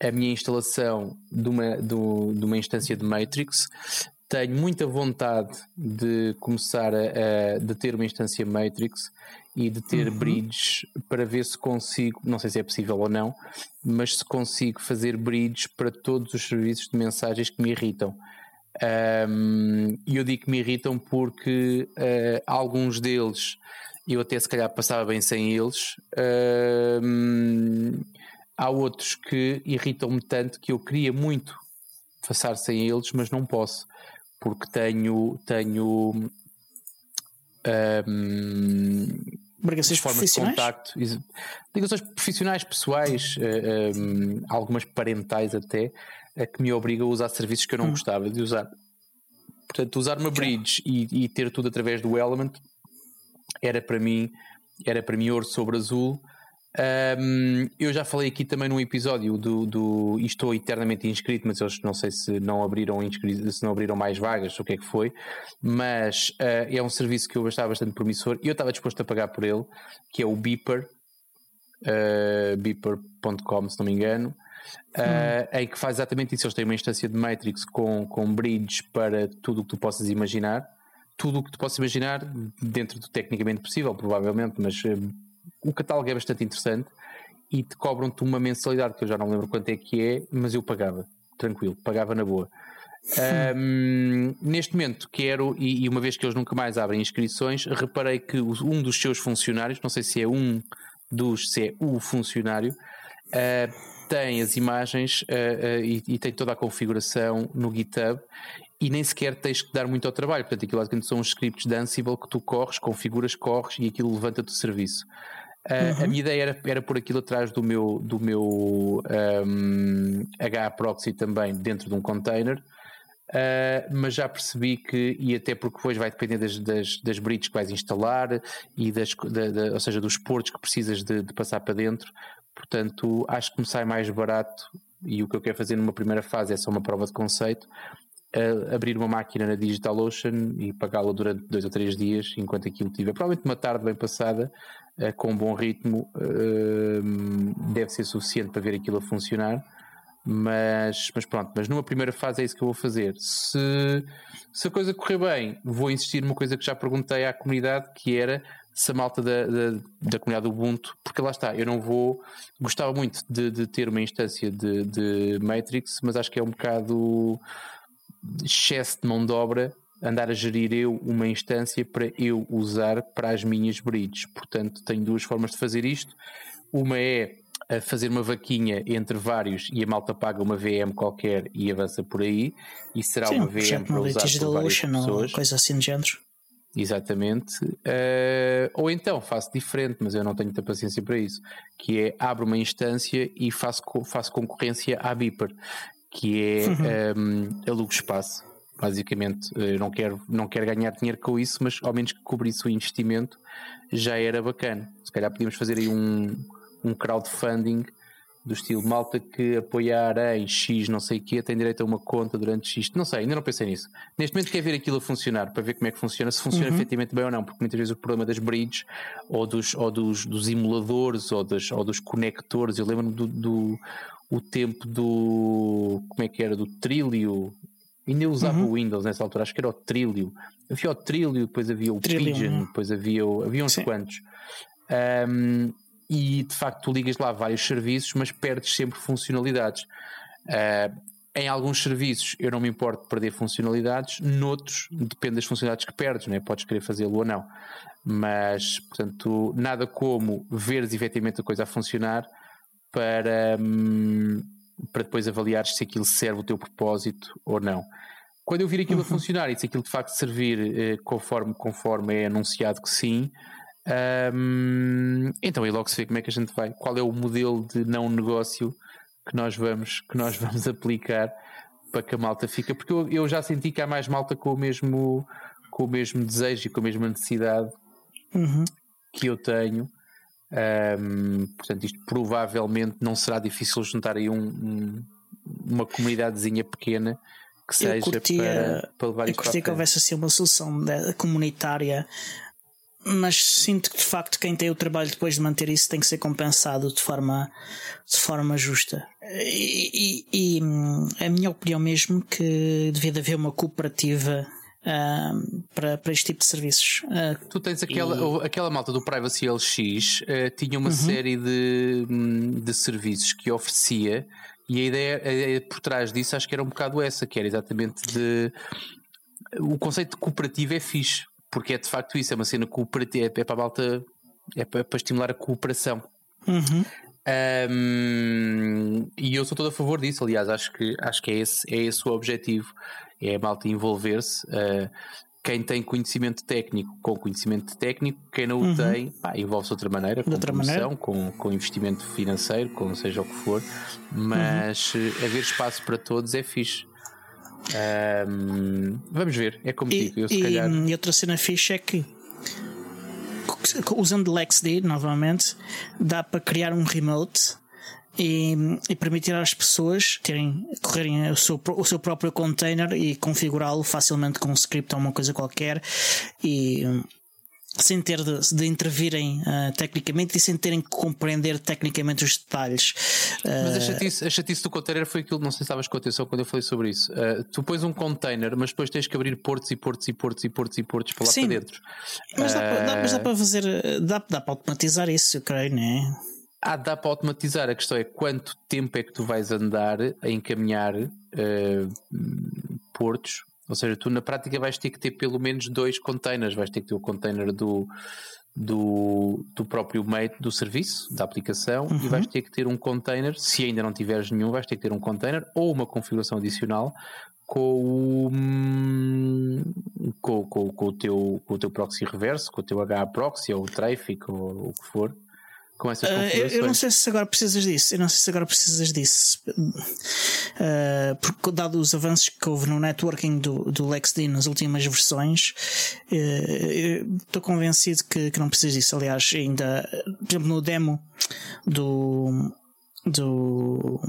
a minha instalação de uma, de, de uma instância de Matrix. Tenho muita vontade de começar a, a de ter uma instância Matrix e de ter uhum. bridges para ver se consigo, não sei se é possível ou não, mas se consigo fazer bridges para todos os serviços de mensagens que me irritam. E um, eu digo que me irritam porque uh, alguns deles eu até se calhar passava bem sem eles. Há outros que irritam-me tanto que eu queria muito passar sem eles, mas não posso, porque tenho, tenho um, ligações formas de contacto, ligações profissionais, pessoais, um, algumas parentais até, que me obrigam a usar serviços que eu não hum. gostava de usar. Portanto, usar uma bridge e, e, ter tudo através do Element era para mim era para mim ouro sobre azul um, eu já falei aqui também num episódio do, do e estou eternamente inscrito, mas eles não sei se não abriram se não abriram mais vagas, o que é que foi, mas uh, é um serviço que eu achava bastante promissor e eu estava disposto a pagar por ele, que é o Beeper, uh, beeper.com, se não me engano. uh, em que faz exatamente isso. Eles têm uma instância de Matrix com, com bridge para tudo o que tu possas imaginar. Tudo o que tu possas imaginar, dentro do tecnicamente possível, provavelmente, mas o catálogo é bastante interessante e te cobram-te uma mensalidade que eu já não lembro quanto é que é, mas eu pagava, tranquilo, pagava na boa. Um, neste momento quero, e, e, uma vez que eles nunca mais abrem inscrições, reparei que um dos seus funcionários, não sei se é um dos, se é o funcionário, uh, tem as imagens uh, uh, e, e, tem toda a configuração no GitHub e nem sequer tens que dar muito ao trabalho. Portanto, aquilo basicamente são uns scripts de Ansible que tu corres, configuras, corres e aquilo levanta-te o serviço. Uhum. A minha ideia era, era pôr aquilo atrás do meu, do meu um, HProxy também dentro de um container Uh, mas já percebi que, e até porque depois vai depender das, das, das bridges que vais instalar e das, da, da, ou seja, dos portos que precisas de, de, passar para dentro. Portanto, acho que me sai mais barato e o que eu quero fazer numa primeira fase é só uma prova de conceito. Abrir uma máquina na DigitalOcean e pagá-la durante dois ou três dias enquanto aquilo tiver. Provavelmente uma tarde bem passada, uh, com um bom ritmo, deve ser suficiente para ver aquilo a funcionar mas, mas pronto, mas numa primeira fase é isso que eu vou fazer. Se, se a coisa correr bem, vou insistir numa coisa que já perguntei à comunidade, que era se a malta da, da, da comunidade Ubuntu, porque lá está, eu não vou. Gostava muito de, de ter uma instância de, de Matrix, mas acho que é um bocado excesso de mão de obra andar a gerir eu uma instância para eu usar para as minhas bridges. Portanto, tenho duas formas de fazer isto. Uma é fazer uma vaquinha entre vários e a malta paga uma VM qualquer e avança por aí e será Sim, uma VM para usar por várias pessoas. coisa assim de género. Exatamente. Uh, ou então faço diferente, mas eu não tenho muita paciência para isso, que é abro uma instância e faço, faço concorrência à Beeper, que é uhum. um, alugo espaço. Basicamente, eu não quero, não quero ganhar dinheiro com isso, mas ao menos que cobrisse o investimento já era bacana. Se calhar podíamos fazer aí um, um crowdfunding do estilo malta que apoiar em X não sei o quê tem direito a uma conta durante X. Não sei, ainda não pensei nisso. Neste momento quer ver aquilo a funcionar para ver como é que funciona, se funciona uhum. efetivamente bem ou não, porque muitas vezes o problema das bridges ou dos, ou dos, dos emuladores ou, das, ou dos conectores, eu lembro-me do, do o tempo do como é que era? Do Trilio. Ainda usava uhum. o Windows nessa altura, acho que era o Trilio. Havia o Trilio, depois havia o Trillium. Pigeon, depois havia, havia uns Sim. quantos. Um, e de facto tu ligas lá vários serviços, mas perdes sempre funcionalidades. Uh, em alguns serviços eu não me importo de perder funcionalidades, noutros depende das funcionalidades que perdes, né? podes querer fazê-lo ou não. Mas, portanto, nada como veres efetivamente a coisa a funcionar para, hum, para depois avaliares se aquilo serve o teu propósito ou não. Quando eu vir aquilo uhum. a funcionar e se aquilo de facto servir eh, conforme, conforme é anunciado que sim, um, então aí logo se vê como é que a gente vai, qual é o modelo de não negócio que nós vamos, que nós vamos aplicar para que a malta fica, porque eu, eu já senti que há mais malta com o mesmo, com o mesmo desejo e com a mesma necessidade uhum. que eu tenho. Um, portanto, isto provavelmente não será difícil juntar aí um, um, uma comunidadezinha pequena que seja curtia, para, para levar eu curtia que houvesse assim uma solução comunitária mas sinto que de facto quem tem o trabalho depois de manter isso tem que ser compensado de forma, de forma justa. E, e, e a minha opinião mesmo que devia haver uma cooperativa uh, para, para este tipo de serviços. Uh, tu tens aquela, e... aquela malta do Privacy LX uh, tinha uma uhum. série de, de serviços que oferecia e a ideia, a ideia por trás disso acho que era um bocado essa, que era exatamente de o conceito de cooperativo é fixe porque é de facto isso, é uma cena cooperativa, é, é para a malta, é para, para estimular a cooperação. Uhum. Um, e eu sou todo a favor disso, aliás, acho que, acho que é, esse, é esse o objetivo, é a malta envolver-se. Uh, quem tem conhecimento técnico com conhecimento técnico, quem não o uhum. tem, envolve-se de outra maneira, com outra maneira. Com, com investimento financeiro, com seja o que for, mas uhum. haver espaço para todos é fixe. Um, vamos ver, é como e, digo. Eu, se e, calhar... e outra cena fixe é que usando LexD novamente dá para criar um remote e, e, permitir às pessoas terem, correrem o seu, o seu próprio container e configurá-lo facilmente com um script ou uma coisa qualquer e, sem ter de, de intervirem uh, tecnicamente e sem terem que compreender tecnicamente os detalhes. Mas a chatice, a chatice do container foi aquilo, não sei se estavas com atenção quando eu falei sobre isso. Uh, tu pões um container, mas depois tens que abrir portos e portos e portos e portos e portos para lá Sim, para dentro. Mas dá, para, dá, mas dá para fazer, dá, dá para automatizar isso, eu creio, não é? Ah, dá para automatizar. A questão é quanto tempo é que tu vais andar a encaminhar portos ou seja, tu na prática vais ter que ter pelo menos dois containers. Vais ter que ter o container do, do, do próprio meio do serviço, da aplicação, uhum. e vais ter que ter um container, se ainda não tiveres nenhum, vais ter que ter um container ou uma configuração adicional com o, com, com, com, o, teu, com o teu proxy reverso, com o teu HA proxy ou o traffic ou o que for com essas? Uh, eu, eu, não sei se agora precisas disso. Eu não sei se agora precisas disso. Uh, porque, dado os avanços que houve no networking do, do LexD nas últimas versões, uh, estou convencido que, que não precisas disso. Aliás, ainda, por exemplo, no demo do, do,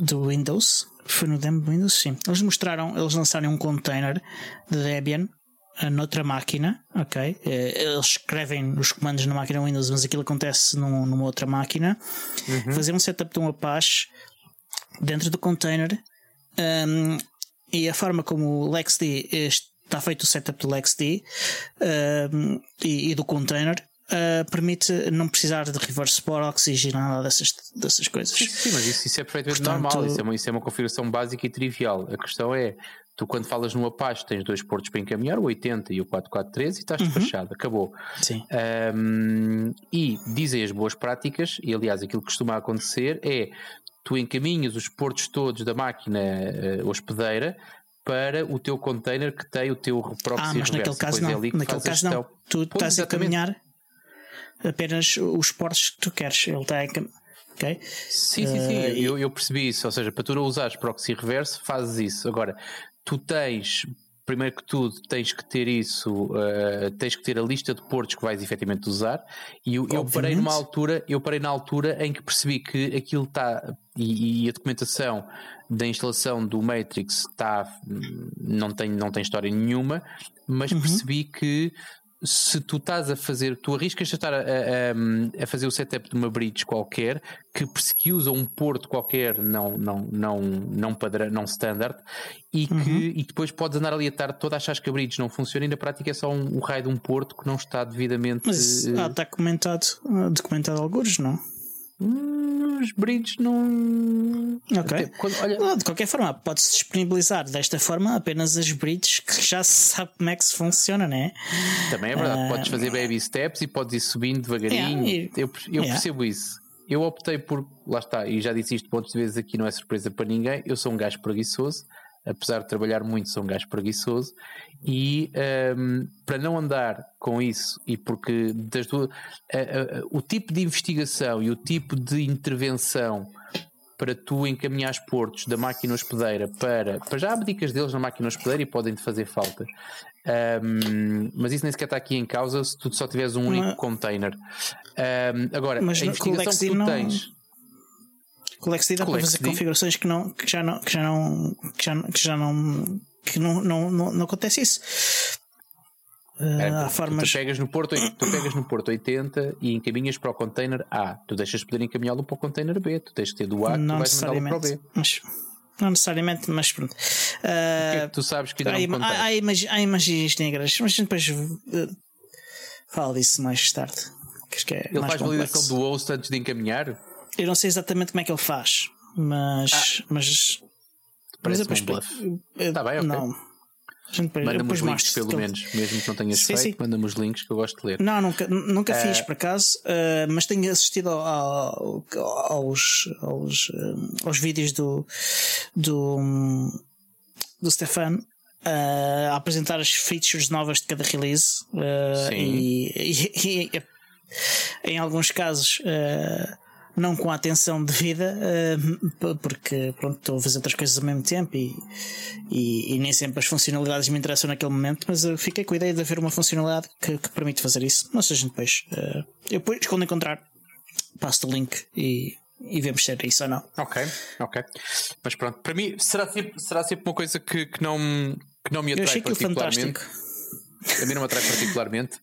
do Windows, foi no demo do Windows, sim. Eles mostraram, eles lançaram um container de Debian noutra máquina, ok? Eh, eles escrevem os comandos na máquina Windows, mas aquilo acontece num, numa outra máquina. Uhum. Fazer um setup de um Apache dentro do container um, e a forma como o LexD está feito o setup do LexD um, e, e, do container Uh, permite não precisar de reverse proxy e nada dessas, dessas coisas. Sim, sim mas isso, isso é perfeitamente Portanto, normal, isso é, uma, isso é uma configuração básica e trivial. A questão é Tu, quando falas no Apache, tens dois portos para encaminhar, o 80 e o 443, e estás uhum. despachado, acabou. Sim. Um, e dizem as boas práticas, e aliás, aquilo que costuma acontecer é tu encaminhas os portos todos da máquina uh, hospedeira para o teu container que tem o teu proxy ah, mas naquele caso não. É naquele caso não. Tu estás exatamente. a encaminhar apenas os portos que tu queres. Ele está a Okay? Sim, sim, sim, uh, eu, eu, percebi isso. Ou seja, para tu não usares proxy reverso, fazes isso. Agora, tu tens, primeiro que tudo, tens que ter isso, uh, tens que ter a lista de portos que vais efetivamente usar. E eu, eu, parei numa altura, eu parei na altura em que percebi que aquilo está e, e, a documentação da instalação do Matrix está não tem, não tem história nenhuma, mas uhum. percebi que se tu estás a fazer, tu arriscas a estar a, a, a, fazer o setup de uma bridge qualquer que, usa um porto qualquer não, não, não, não padrão, não standard e que uhum. e depois podes andar ali a tarde toda a achar que a bridge não funciona e na prática é só um, um raio de um porto que não está devidamente. Mas ah, está comentado, documentado alguns, não? Os bridges não. Ok. Quando, olha... De qualquer forma, pode-se disponibilizar desta forma apenas as bridges que já se sabe como é que se funciona, né? Também é verdade. Uh... Podes fazer baby steps e podes ir subindo devagarinho. Yeah, e... Eu, eu yeah. percebo isso. Eu optei por. Lá está, e já disse isto pontos de vezes aqui, não é surpresa para ninguém. Eu sou um gajo preguiçoso apesar de trabalhar muito, sou um gajo preguiçoso e um, para não andar com isso e porque das duas, o tipo de investigação e o tipo de intervenção para tu encaminhar portos da máquina hospedeira para, para já abdicas deles na máquina hospedeira e podem te fazer falta. Um, mas isso nem sequer está aqui em causa se tu só tiveres um único container. Um, agora, mas a investigação que tu não... tens Colexity dá para fazer configurações que, não, que já não que já não que já, que já não que não, não, não, não acontece isso. Uh, é, há formas... tu, pegas no porto, tu pegas no porto 80 e encaminhas para o container A. Tu deixas poder encaminhá-lo para o container B. Tu tens que ter do A que tu vais mandá-lo para o B. Mas, não necessariamente, mas pronto. Uh, é tu sabes que ainda há, não há, há, imagi há imagens negras, mas depois uh, falo disso mais tarde. Que é Ele faz complexo. validação do host antes de encaminhar? Eu não sei exatamente como é que ele faz, mas. Ah, mas. Parece mas depois, um Está bem, ok. Não. Manda-me os links, pelo menos, mesmo que não tenhas sim, feito, manda-me os links que eu gosto de ler. Não, nunca, nunca fiz uh, por acaso, uh, mas tenho assistido ao, aos, aos, uh, aos vídeos do, do, do Stefan a apresentar as features novas de cada release e, <laughs> e, e, em alguns casos não com a atenção devida, uh, porque pronto, estou a fazer outras coisas ao mesmo tempo e, e, e, nem sempre as funcionalidades me interessam naquele momento, mas eu fiquei com a ideia de haver uma funcionalidade que, que permite fazer isso. Não sei, depois, uh, eu depois, quando encontrar, passo o link e, e vemos se é isso ou não. Ok, ok. Mas pronto, para mim será sempre, será sempre uma coisa que, que, não, que não me atrai particularmente. A mim não me atrai particularmente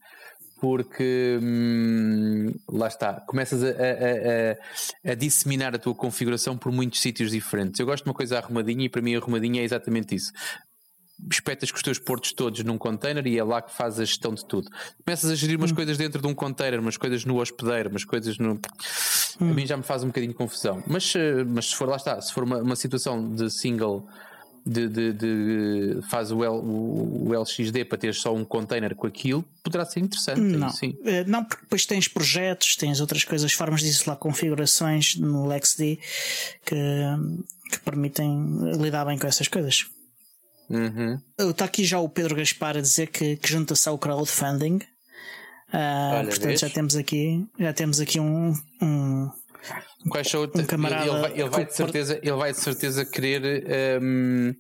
porque hum, lá está, começas a, a, a, a, disseminar a tua configuração por muitos sítios diferentes. Eu gosto de uma coisa arrumadinha e para mim arrumadinha é exatamente isso. Espetas com os teus portos todos num container e é lá que faz a gestão de tudo. Começas a gerir umas hum. coisas dentro de um container, umas coisas no hospedeiro, umas coisas no. Hum. A mim já me faz um bocadinho de confusão. Mas, eh, mas se for lá está, se for uma, uma situação de single de, de, de faz o, L, o, LXD para ter só um container com aquilo, poderá ser interessante. Não, sim. Eh, não porque depois tens projetos, tens outras coisas, formas de isolar configurações no LXD que, que permitem lidar bem com essas coisas. Uhum. Está aqui já o Pedro Gaspar a dizer que, que junta-se ao crowdfunding. Uh, Olha, portanto, já temos aqui, já temos aqui um, um, Quais são um camarada ele, vai, ele vai de certeza, ele vai de certeza querer, um,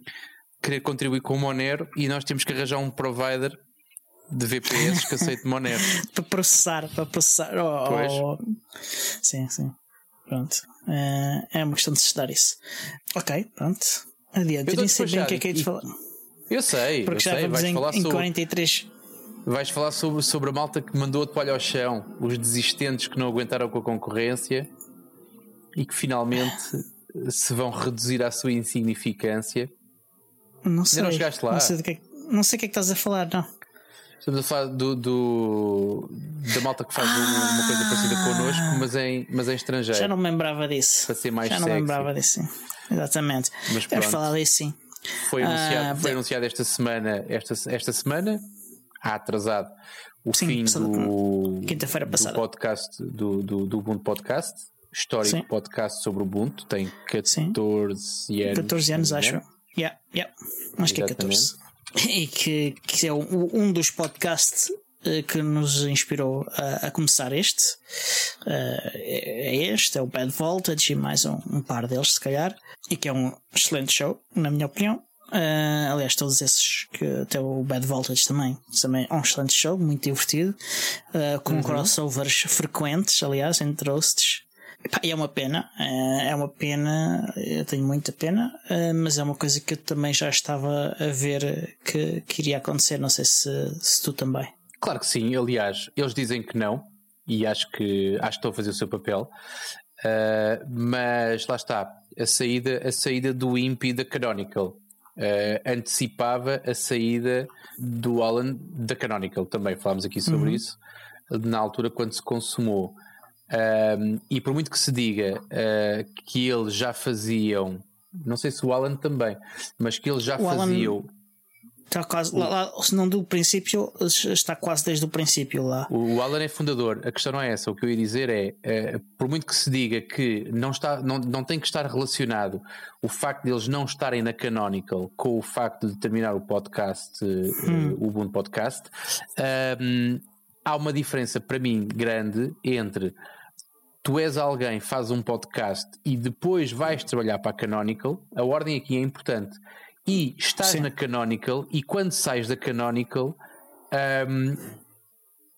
querer contribuir com o Monero e nós temos que arranjar um provider de VPS que aceite Monero <laughs> para processar, para processar. Oh, pois. Oh. Sim, sim. Pronto. É, é uma questão de estudar isso. Ok, pronto. Adiante. Eu nem sei bem o que é que é de falar. Eu sei, Porque eu já sei. Vais em, falar em sobre... 43. Vais falar sobre, sobre a malta que mandou a toalha ao chão, os desistentes que não aguentaram com a concorrência e que finalmente se vão reduzir à sua insignificância. Não sei. não chegaste lá? Não sei, que é, não sei o que é que estás a falar, não. Estamos a falar do, do da malta que faz ah, uma coisa parecida connosco, mas em, mas em estrangeiro. Já não me lembrava disso. Para ser mais Já não me lembrava disso, sim. Exatamente. Mas Deves falar disso, sim. Foi anunciado, uh, foi anunciado esta semana, esta, esta semana, há atrasado, o sim, fim do, quinta-feira passada. do podcast do, do, do Ubuntu Podcast histórico Sim. podcast sobre o Ubuntu, tem 14 Sim. anos. 14 anos, acho. Yeah, yeah. Acho que é 14. E que, que é um dos podcasts eh, que nos inspirou a, a começar este. Uh, é este, é o Bad Voltage e mais um, um, par deles, se calhar. E que é um excelente show, na minha opinião. Uh, aliás, todos esses, que até o Bad Voltage também, também é um excelente show, muito divertido, uh, com uhum. crossovers frequentes, aliás, entre hosts. E é uma pena, é, é uma pena, eu tenho muita pena, eh, mas é uma coisa que eu também já estava a ver que, que iria acontecer. Não sei se, se tu também. Claro que sim, aliás, eles dizem que não, e acho que, acho que estão a fazer o seu papel, uh, mas lá está, a saída, a saída do IMP e da Canonical. Uh, antecipava a saída do Alan da Canonical também, falámos aqui sobre uhum. isso na altura quando se consumou um, e por muito que se diga uh, que eles já faziam, não sei se o Alan também, mas que eles já o faziam. Alan está quase, lá, lá, se não do princípio, está quase desde o princípio lá. O Alan é fundador, a questão não é essa. O que eu ia dizer é, é por muito que se diga que não, está, não, não tem que estar relacionado o facto de eles não estarem na Canonical com o facto de terminar o podcast, hum. uh, o Ubuntu Podcast, um, há uma diferença para mim grande entre tu és alguém, faz um podcast e depois vais trabalhar para a Canonical, a ordem aqui é importante. E estás Sim. na Canonical e quando sais da Canonical, um,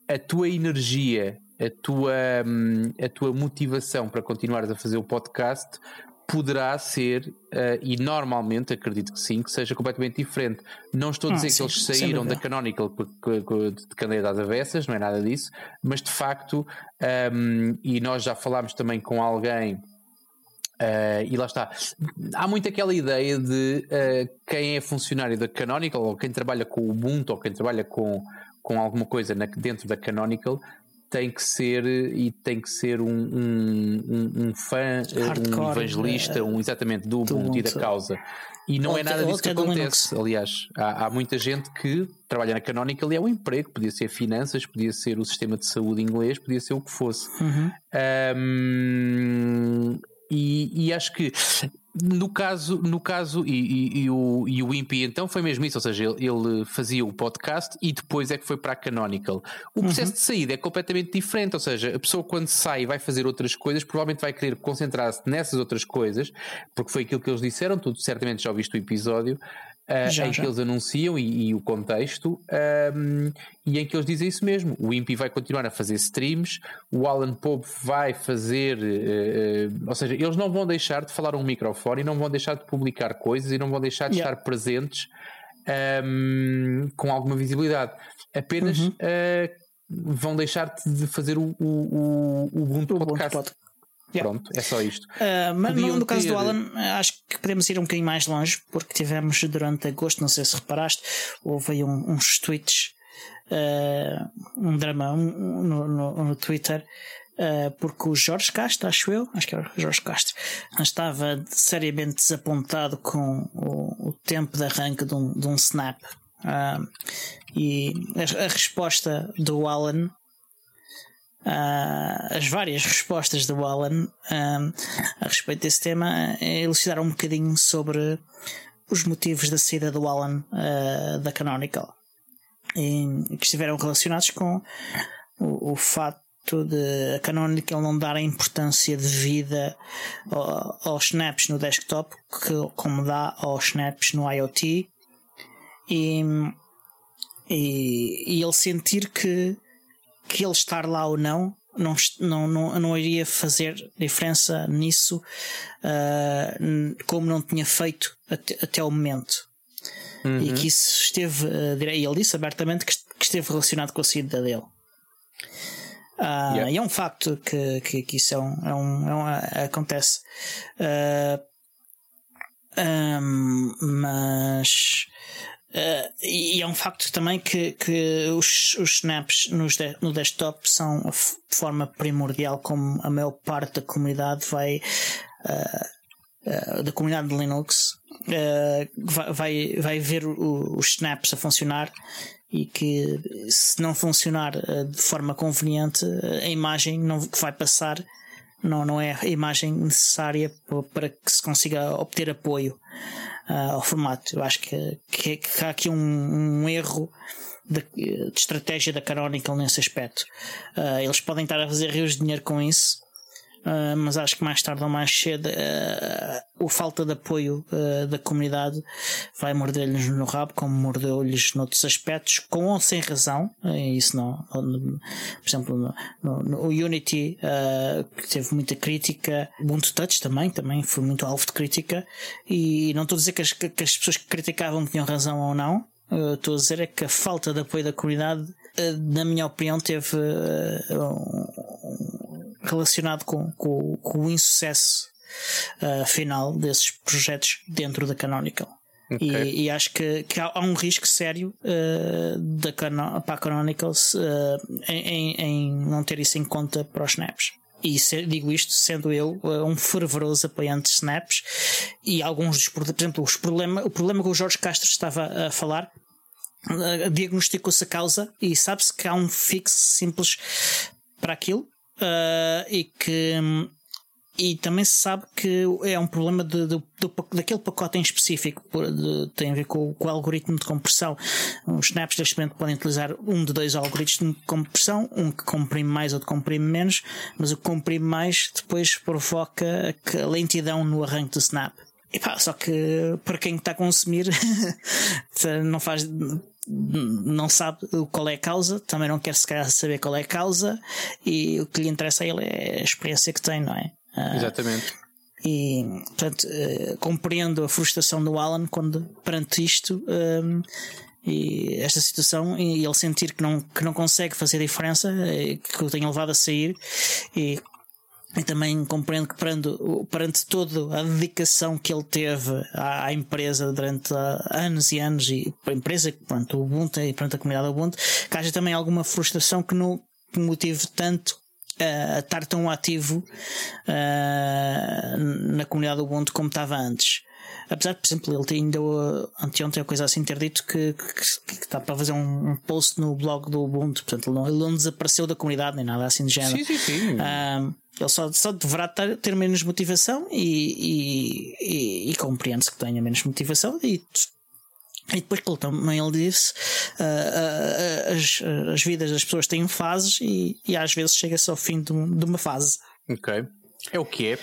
a tua energia, a tua, um, a tua motivação para continuares a fazer o podcast poderá ser, uh, e normalmente acredito que sim, que seja completamente diferente. Não estou a dizer ah, que sim, eles saíram da Canonical de candidatas avessas, não é nada disso, mas de facto, um, ehm, e nós já falámos também com alguém. Uh, e lá está. Há muito aquela ideia de uh, quem é funcionário da Canonical, ou quem trabalha com o Ubuntu, ou quem trabalha com, com alguma coisa na, dentro da Canonical, tem que ser e tem que ser um, um, um, um fã, Hardcore, um evangelista, é, um, exatamente do Ubuntu e da causa. E não é nada disso que acontece. Aliás, há, há, muita gente que trabalha na Canonical e é um emprego, podia ser finanças, podia ser o sistema de saúde inglês, podia ser o que fosse. Uhum. Um, e, e, acho que no caso, no caso e, e, e, o, e o Impi então foi mesmo isso, ou seja, ele, ele, fazia o podcast e depois é que foi para a Canonical. O processo uhum. de saída é completamente diferente, ou seja, a pessoa quando sai e vai fazer outras coisas, provavelmente vai querer concentrar-se nessas outras coisas, porque foi aquilo que eles disseram, tu certamente já ouviste o episódio, uh, já, em já. que eles anunciam e, e o contexto, um, e em que eles dizem isso mesmo. O Impi vai continuar a fazer streams, o Alan Pope vai fazer, uh, uh, ou seja, eles não vão deixar de falar um microfone e não vão deixar de publicar coisas e não vão deixar de yeah. estar presentes um, com alguma visibilidade. Apenas uhum vão deixar de fazer o, o, o, o Ubuntu Podcast. Ubuntu Yeah. Pronto, é só isto. Uh, mas no, no caso ter... do Alan, acho que podemos ir um bocadinho mais longe, porque tivemos durante agosto, não sei se reparaste, houve aí um, uns tweets, uh, um drama um, no, no, no, Twitter, uh, porque o Jorge Castro, acho eu, acho que era o Jorge Castro, estava seriamente desapontado com o, o tempo de arranque de um, de um snap. e a, a resposta do Alan uh, as várias respostas do Alan uh, a respeito desse tema é elucidar um bocadinho sobre os motivos da saída do Alan uh, da Canonical. E, que estiveram relacionados com o, o fato de a Canonical não dar a importância de vida aos snaps no desktop que, como dá aos snaps no IoT e, e, e ele sentir que que ele estar lá ou não não, não, não, não iria fazer diferença nisso uh, como não tinha feito até, até o momento. Uhum. E que isso esteve, uh, ele disse abertamente que, esteve relacionado com a saída dele. Uh, yeah. E é um facto que, que, que isso é um, é um, é um acontece. Uh, um, mas Uh, e é um facto também que, que os, os snaps nos de, no desktop são a forma primordial como a maior parte da comunidade vai uh, uh, da comunidade de Linux vai, vai ver o, os snaps a funcionar e que se não funcionar de forma conveniente a imagem não, que vai passar não, não é a imagem necessária para que se consiga obter apoio uh, ao formato. Eu acho que, que, que há aqui um, um erro de, de, estratégia da Canonical nesse aspecto. Uh, eles podem estar a fazer rios de dinheiro com isso, Uh, mas acho que mais tarde ou mais cedo uh, a falta de apoio uh, da comunidade vai morder-lhes no rabo, como mordeu-lhes noutros aspectos, com ou sem razão. isso não, por exemplo, no, no, no Unity que teve muita crítica, Ubuntu Touch também, também foi muito alvo de crítica, e não estou a dizer que as, que as pessoas que criticavam tinham razão ou não, estou a dizer é que a falta de apoio da comunidade, na minha opinião, teve relacionado com, com, com o insucesso uh, final desses projetos dentro da Canonical. Okay. E, e, acho que, que há, há, um risco sério uh, da cano para a Canonical uh, em, em, não ter isso em conta para os snaps. E se, digo isto sendo eu um fervoroso apoiante de snaps e alguns dos, por exemplo, os problema, o problema que o Jorge Castro estava a falar diagnosticou-se a causa e sabe-se que há um fixo simples para aquilo uh, e que e também se sabe que é um problema de, de, de daquele pacote em específico, de, tem a ver com, com, o algoritmo de compressão. Os snaps neste momento podem utilizar um de dois algoritmos de compressão, um que comprime mais, outro que comprime menos, mas o que comprime mais depois provoca a lentidão no arranque do snap. E pá, só que para quem está a consumir <laughs> não faz não sabe qual é a causa, também não quer se calhar saber qual é a causa e o que lhe interessa a ele é a experiência que tem, não é? Ah, Exatamente. E portanto uh, compreendo a frustração do Alan quando perante isto um, e esta situação e ele sentir que não, que não consegue fazer diferença, eh, que o tenha levado a sair e e também compreendo que perante, perante toda a dedicação que ele teve à, à empresa durante anos e anos, e a empresa, pronto, o Ubuntu e perante a comunidade Ubuntu, que haja também alguma frustração que não motive tanto uh, a estar tão ativo uh, na comunidade Ubuntu como estava antes. Apesar de, por exemplo, ele ainda anteontem, coisa assim, ter dito que, que, que, está para fazer um, um, post no blog do Ubuntu, portanto, ele não, ele não desapareceu da comunidade nem nada assim de género. Sim, sim, sim. Ele só, só deverá ter, ter menos motivação e, e, e, e compreende-se que tenha menos motivação e e depois, como também ele disse, uh, uh, as, as vidas das pessoas têm fases e, e às vezes chega-se ao fim de, de, uma fase. Ok. É o que é.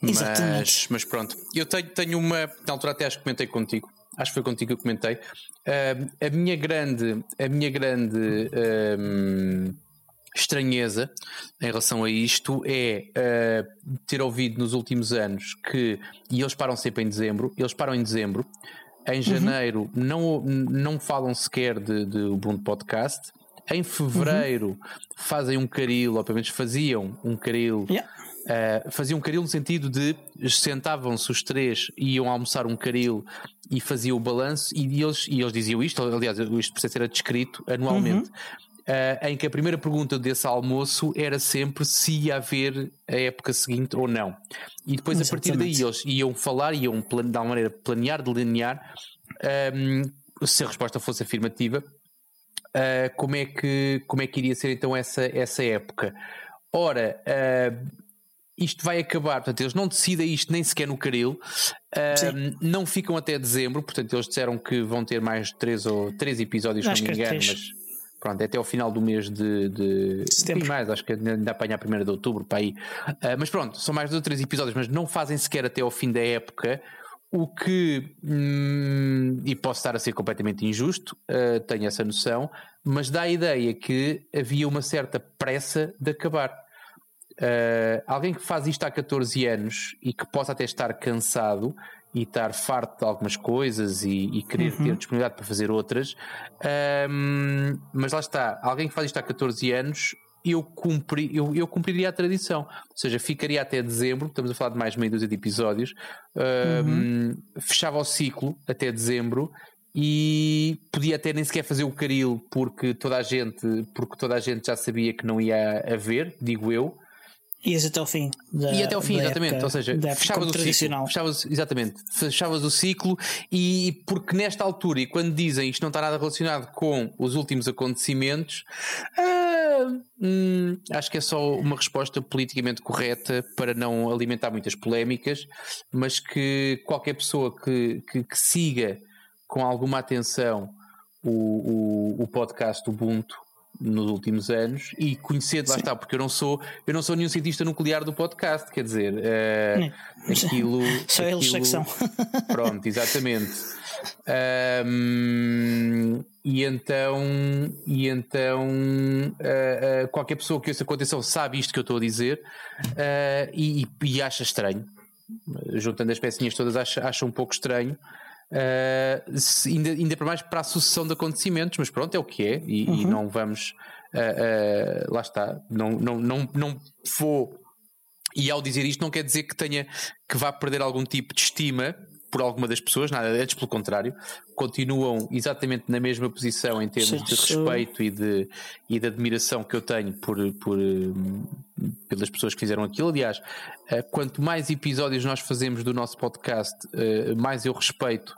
Mas, mas pronto. Eu tenho, tenho uma. Na altura até acho que comentei contigo. Acho que foi contigo que eu comentei. Uh, a minha grande. A minha grande. Um, estranheza em relação a isto é uh, ter ouvido nos últimos anos que, e eles param sempre em dezembro, eles param em dezembro, em uhum. janeiro uhum. não, não falam sequer de, de Ubuntu Podcast, Em fevereiro uhum. fazem um caril, ou pelo menos faziam um caril. Yeah. Uh, faziam um caril no sentido de sentavam-se os três, iam almoçar um caril e faziam o balanço, e eles, e eles diziam isto, aliás, isto processo era descrito anualmente. Uhum. Uh, em que a primeira pergunta desse almoço era sempre se ia haver a época seguinte ou não. E depois, Exatamente. a partir daí, eles iam falar, iam de alguma maneira planear, delinear, um, se a resposta fosse afirmativa, uh, como, é que, como é que iria ser então essa, essa época. Ora, uh, isto vai acabar, portanto, eles não decidem isto nem sequer no Caril, uh, não ficam até dezembro, portanto, eles disseram que vão ter mais três ou três episódios, se não me engano, mas pronto, é até ao final do mês de, de setembro. mais, acho que ainda apanha a primeira de outubro para aí. Uh, mas pronto, são mais dois ou três episódios, mas não fazem sequer até ao fim da época. O que, hum, e posso estar a ser completamente injusto, uh, tenho essa noção, mas dá a ideia que havia uma certa pressa de acabar. Uh, alguém que faz isto há 14 anos e que possa até estar cansado e estar farto de algumas coisas e, e querer uhum. ter disponibilidade para fazer outras. Um, mas lá está, alguém que faz isto há 14 anos, eu, cumpri, eu, eu cumpriria a tradição. Ou seja, ficaria até dezembro, estamos a falar de mais meia dúzia de episódios, um, uhum. fechava o ciclo até dezembro e podia até nem sequer fazer o caril porque toda a gente porque toda a gente já sabia que não ia haver, digo eu. Ias até o fim. Da, e até o fim, exatamente. Época, Ou seja, fechavas o ciclo. Fechavas, exatamente. Fechavas o ciclo e porque nesta altura, e quando dizem isto não está nada relacionado com os últimos acontecimentos, ah, hum, acho que é só uma resposta politicamente correta para não alimentar muitas polémicas, mas que qualquer pessoa que, que, que siga com alguma atenção o, o, o podcast Ubuntu nos últimos anos e conhecendo, lá está, porque eu não sou eu não sou nenhum cientista nuclear do podcast, quer dizer, uh, aquilo. <laughs> Só aquilo, eles que são. <laughs> Pronto, exatamente. Um, e então, e então uh, uh, qualquer pessoa que ouça com atenção sabe isto que eu estou a dizer e, e, acha estranho. Juntando as pecinhas todas, acha, acha um pouco estranho. Uh, se, ainda, ainda para mais para a sucessão de acontecimentos, mas pronto, é o que é, e, uhum. e não vamos. Uh, uh, lá está, não, não, não, não vou. E ao dizer isto, não quer dizer que tenha que vá perder algum tipo de estima por alguma das pessoas, nada, antes pelo contrário, continuam exatamente na mesma posição em termos sim, de respeito e de, e de admiração que eu tenho por, por, pelas pessoas que fizeram aquilo. Aliás, eh, quanto mais episódios nós fazemos do nosso podcast, eh, mais eu respeito.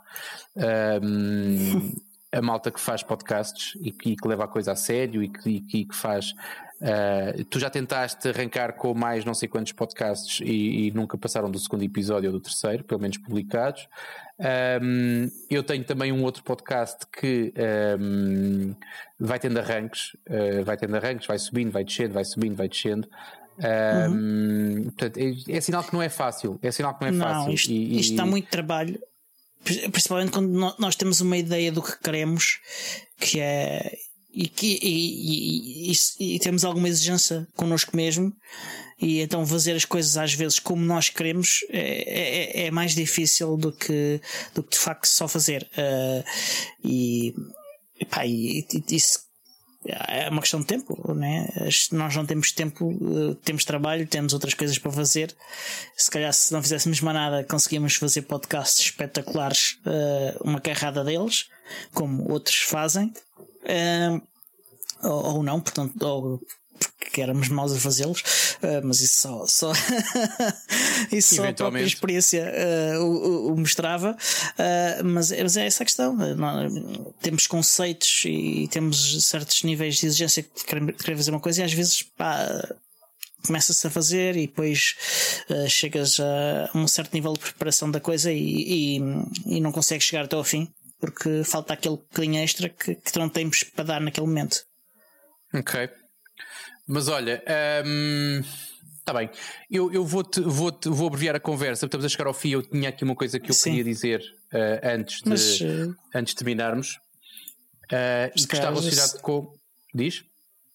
Um, <laughs> a malta que faz podcasts e que, que, leva a coisa a sério e que, e que faz. Uh, tu já tentaste arrancar com mais não sei quantos podcasts e, e, nunca passaram do segundo episódio ou do terceiro, pelo menos publicados. Um, eu tenho também um outro podcast que um, vai tendo arranques, uh, vai tendo arranques, vai subindo, vai descendo, vai subindo, vai descendo. Um, uhum. portanto, é, é, sinal que não é fácil. É sinal que não é não, fácil. Isto, e, isto dá muito trabalho principalmente quando nós temos uma ideia do que queremos, que é e, que, e, e, e, temos alguma exigência connosco mesmo, e então fazer as coisas às vezes como nós queremos é, é, é mais difícil do que, do que de facto só fazer. Uh, e, pá, e, isso é uma questão de tempo, né? Nós não temos tempo, eh, temos trabalho, temos outras coisas para fazer. Se calhar, se não fizéssemos mais nada, conseguíamos fazer podcasts espetaculares, eh, uma carrada deles, como outros fazem, eh, ou, não, portanto, ou porque éramos maus a fazê-los, uh, mas isso só, só <laughs> isso só a própria experiência uh, o, o, mostrava. Uh, mas, mas, é essa a questão. Temos conceitos e temos certos níveis de exigência que queremos fazer uma coisa e às vezes pá, começa-se a fazer e depois uh, chegas a um certo nível de preparação da coisa e, e, e, não consegues chegar até ao fim porque falta aquele bocadinho extra que, que não temos para dar naquele momento. Ok. Mas olha, um, tá bem. Eu, eu vou, -te, vou, -te, vou abreviar a conversa, estamos a chegar ao fim. Eu tinha aqui uma coisa que eu Sim. queria dizer uh, antes, de, Mas, uh, antes de terminarmos. Uh, e que está relacionado com. Diz?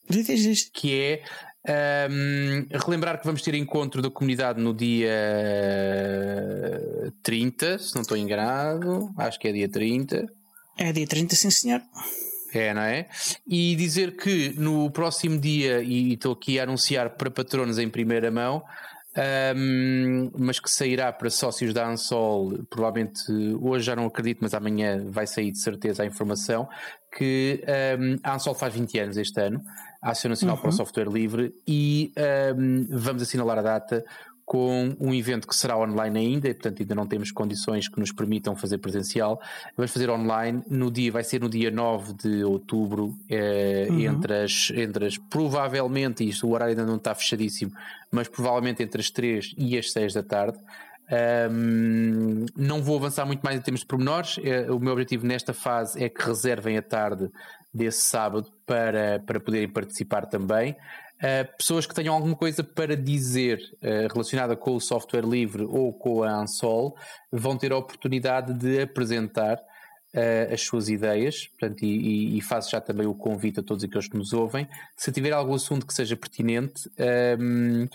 Diz, diz. Que é um, relembrar que vamos ter encontro da comunidade no dia 30, se não estou enganado. Acho que é dia 30. É dia 30, sim senhor. É, não é? E dizer que no próximo dia, e estou aqui a anunciar para patronos em primeira mão, um, mas que sairá para sócios da Ansol, provavelmente hoje já não acredito, mas amanhã vai sair de certeza a informação que um, a Ansol faz 20 anos este ano, a Ação Nacional uhum. para o uhum. Software Livre, e um, vamos assinalar a data com um evento que será online ainda, e portanto ainda não temos condições que nos permitam fazer presencial. Vamos fazer online no dia, vai ser no dia 9 de outubro, eh, uhum. entre, as, entre as, provavelmente, isto o horário ainda não está fechadíssimo, mas provavelmente entre as 3 e as 6 da tarde. Um, não vou avançar muito mais em termos de pormenores. Eh, o meu objetivo nesta fase é que reservem a tarde desse sábado para, para poderem participar também. Uh, pessoas que tenham alguma coisa para dizer uh, relacionada com o software livre ou com a Ansol vão ter a oportunidade de apresentar uh, as suas ideias, portanto, e, e, faço já também o convite a todos aqueles que nos ouvem. Se tiver algum assunto que seja pertinente, um,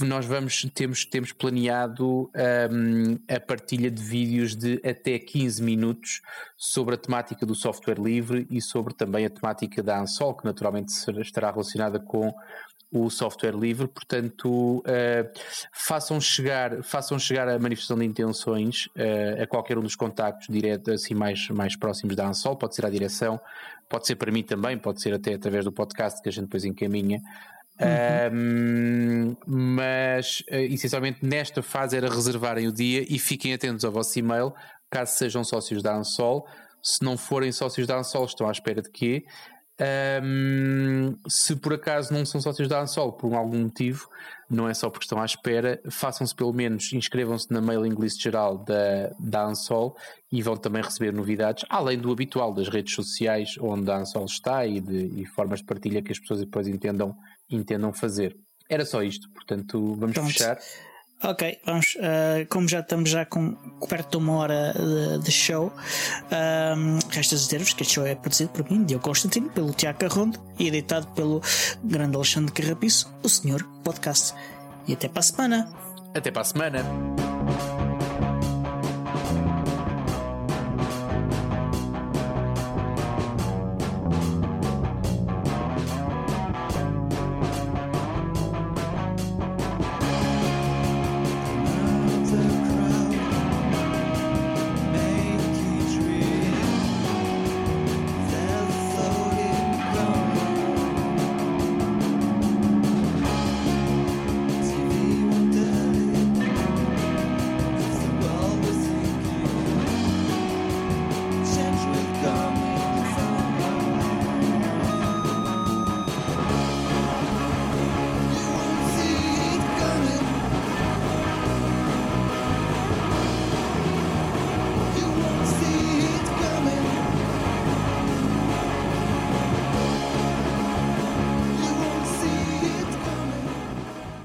nós vamos, temos, temos planeado um, a partilha de vídeos de até 15 minutos sobre a temática do software livre e sobre também a temática da Ansol, que naturalmente estará relacionada com o software livre, portanto uh, façam, chegar, façam chegar a manifestação de intenções uh, a qualquer um dos contactos direto, assim mais, mais próximos da Ansol, pode ser à direção, pode ser para mim também, pode ser até através do podcast que a gente depois encaminha. Uhum. Um, mas uh, essencialmente nesta fase era reservarem o dia e fiquem atentos ao vosso e-mail caso sejam sócios da Ansol. Se não forem sócios da Ansol, estão à espera de quê? Um, se por acaso não são sócios da Ansol por algum motivo, não é só porque estão à espera, façam-se pelo menos, inscrevam-se na mailing list geral da, da Ansol e vão também receber novidades, além do habitual das redes sociais onde a Ansol está e de e formas de partilha que as pessoas depois entendam, entendam fazer. Era só isto, portanto vamos Pronto. fechar. Ok, vamos. Uh, como já estamos já com perto de uma hora de, de show, um, resta dizer-vos que este show é produzido por mim, Diogo Constantino, pelo Tiago Carrondo e editado pelo grande Alexandre Carrapiço, o Senhor Podcast. E até para a semana. Até para a semana.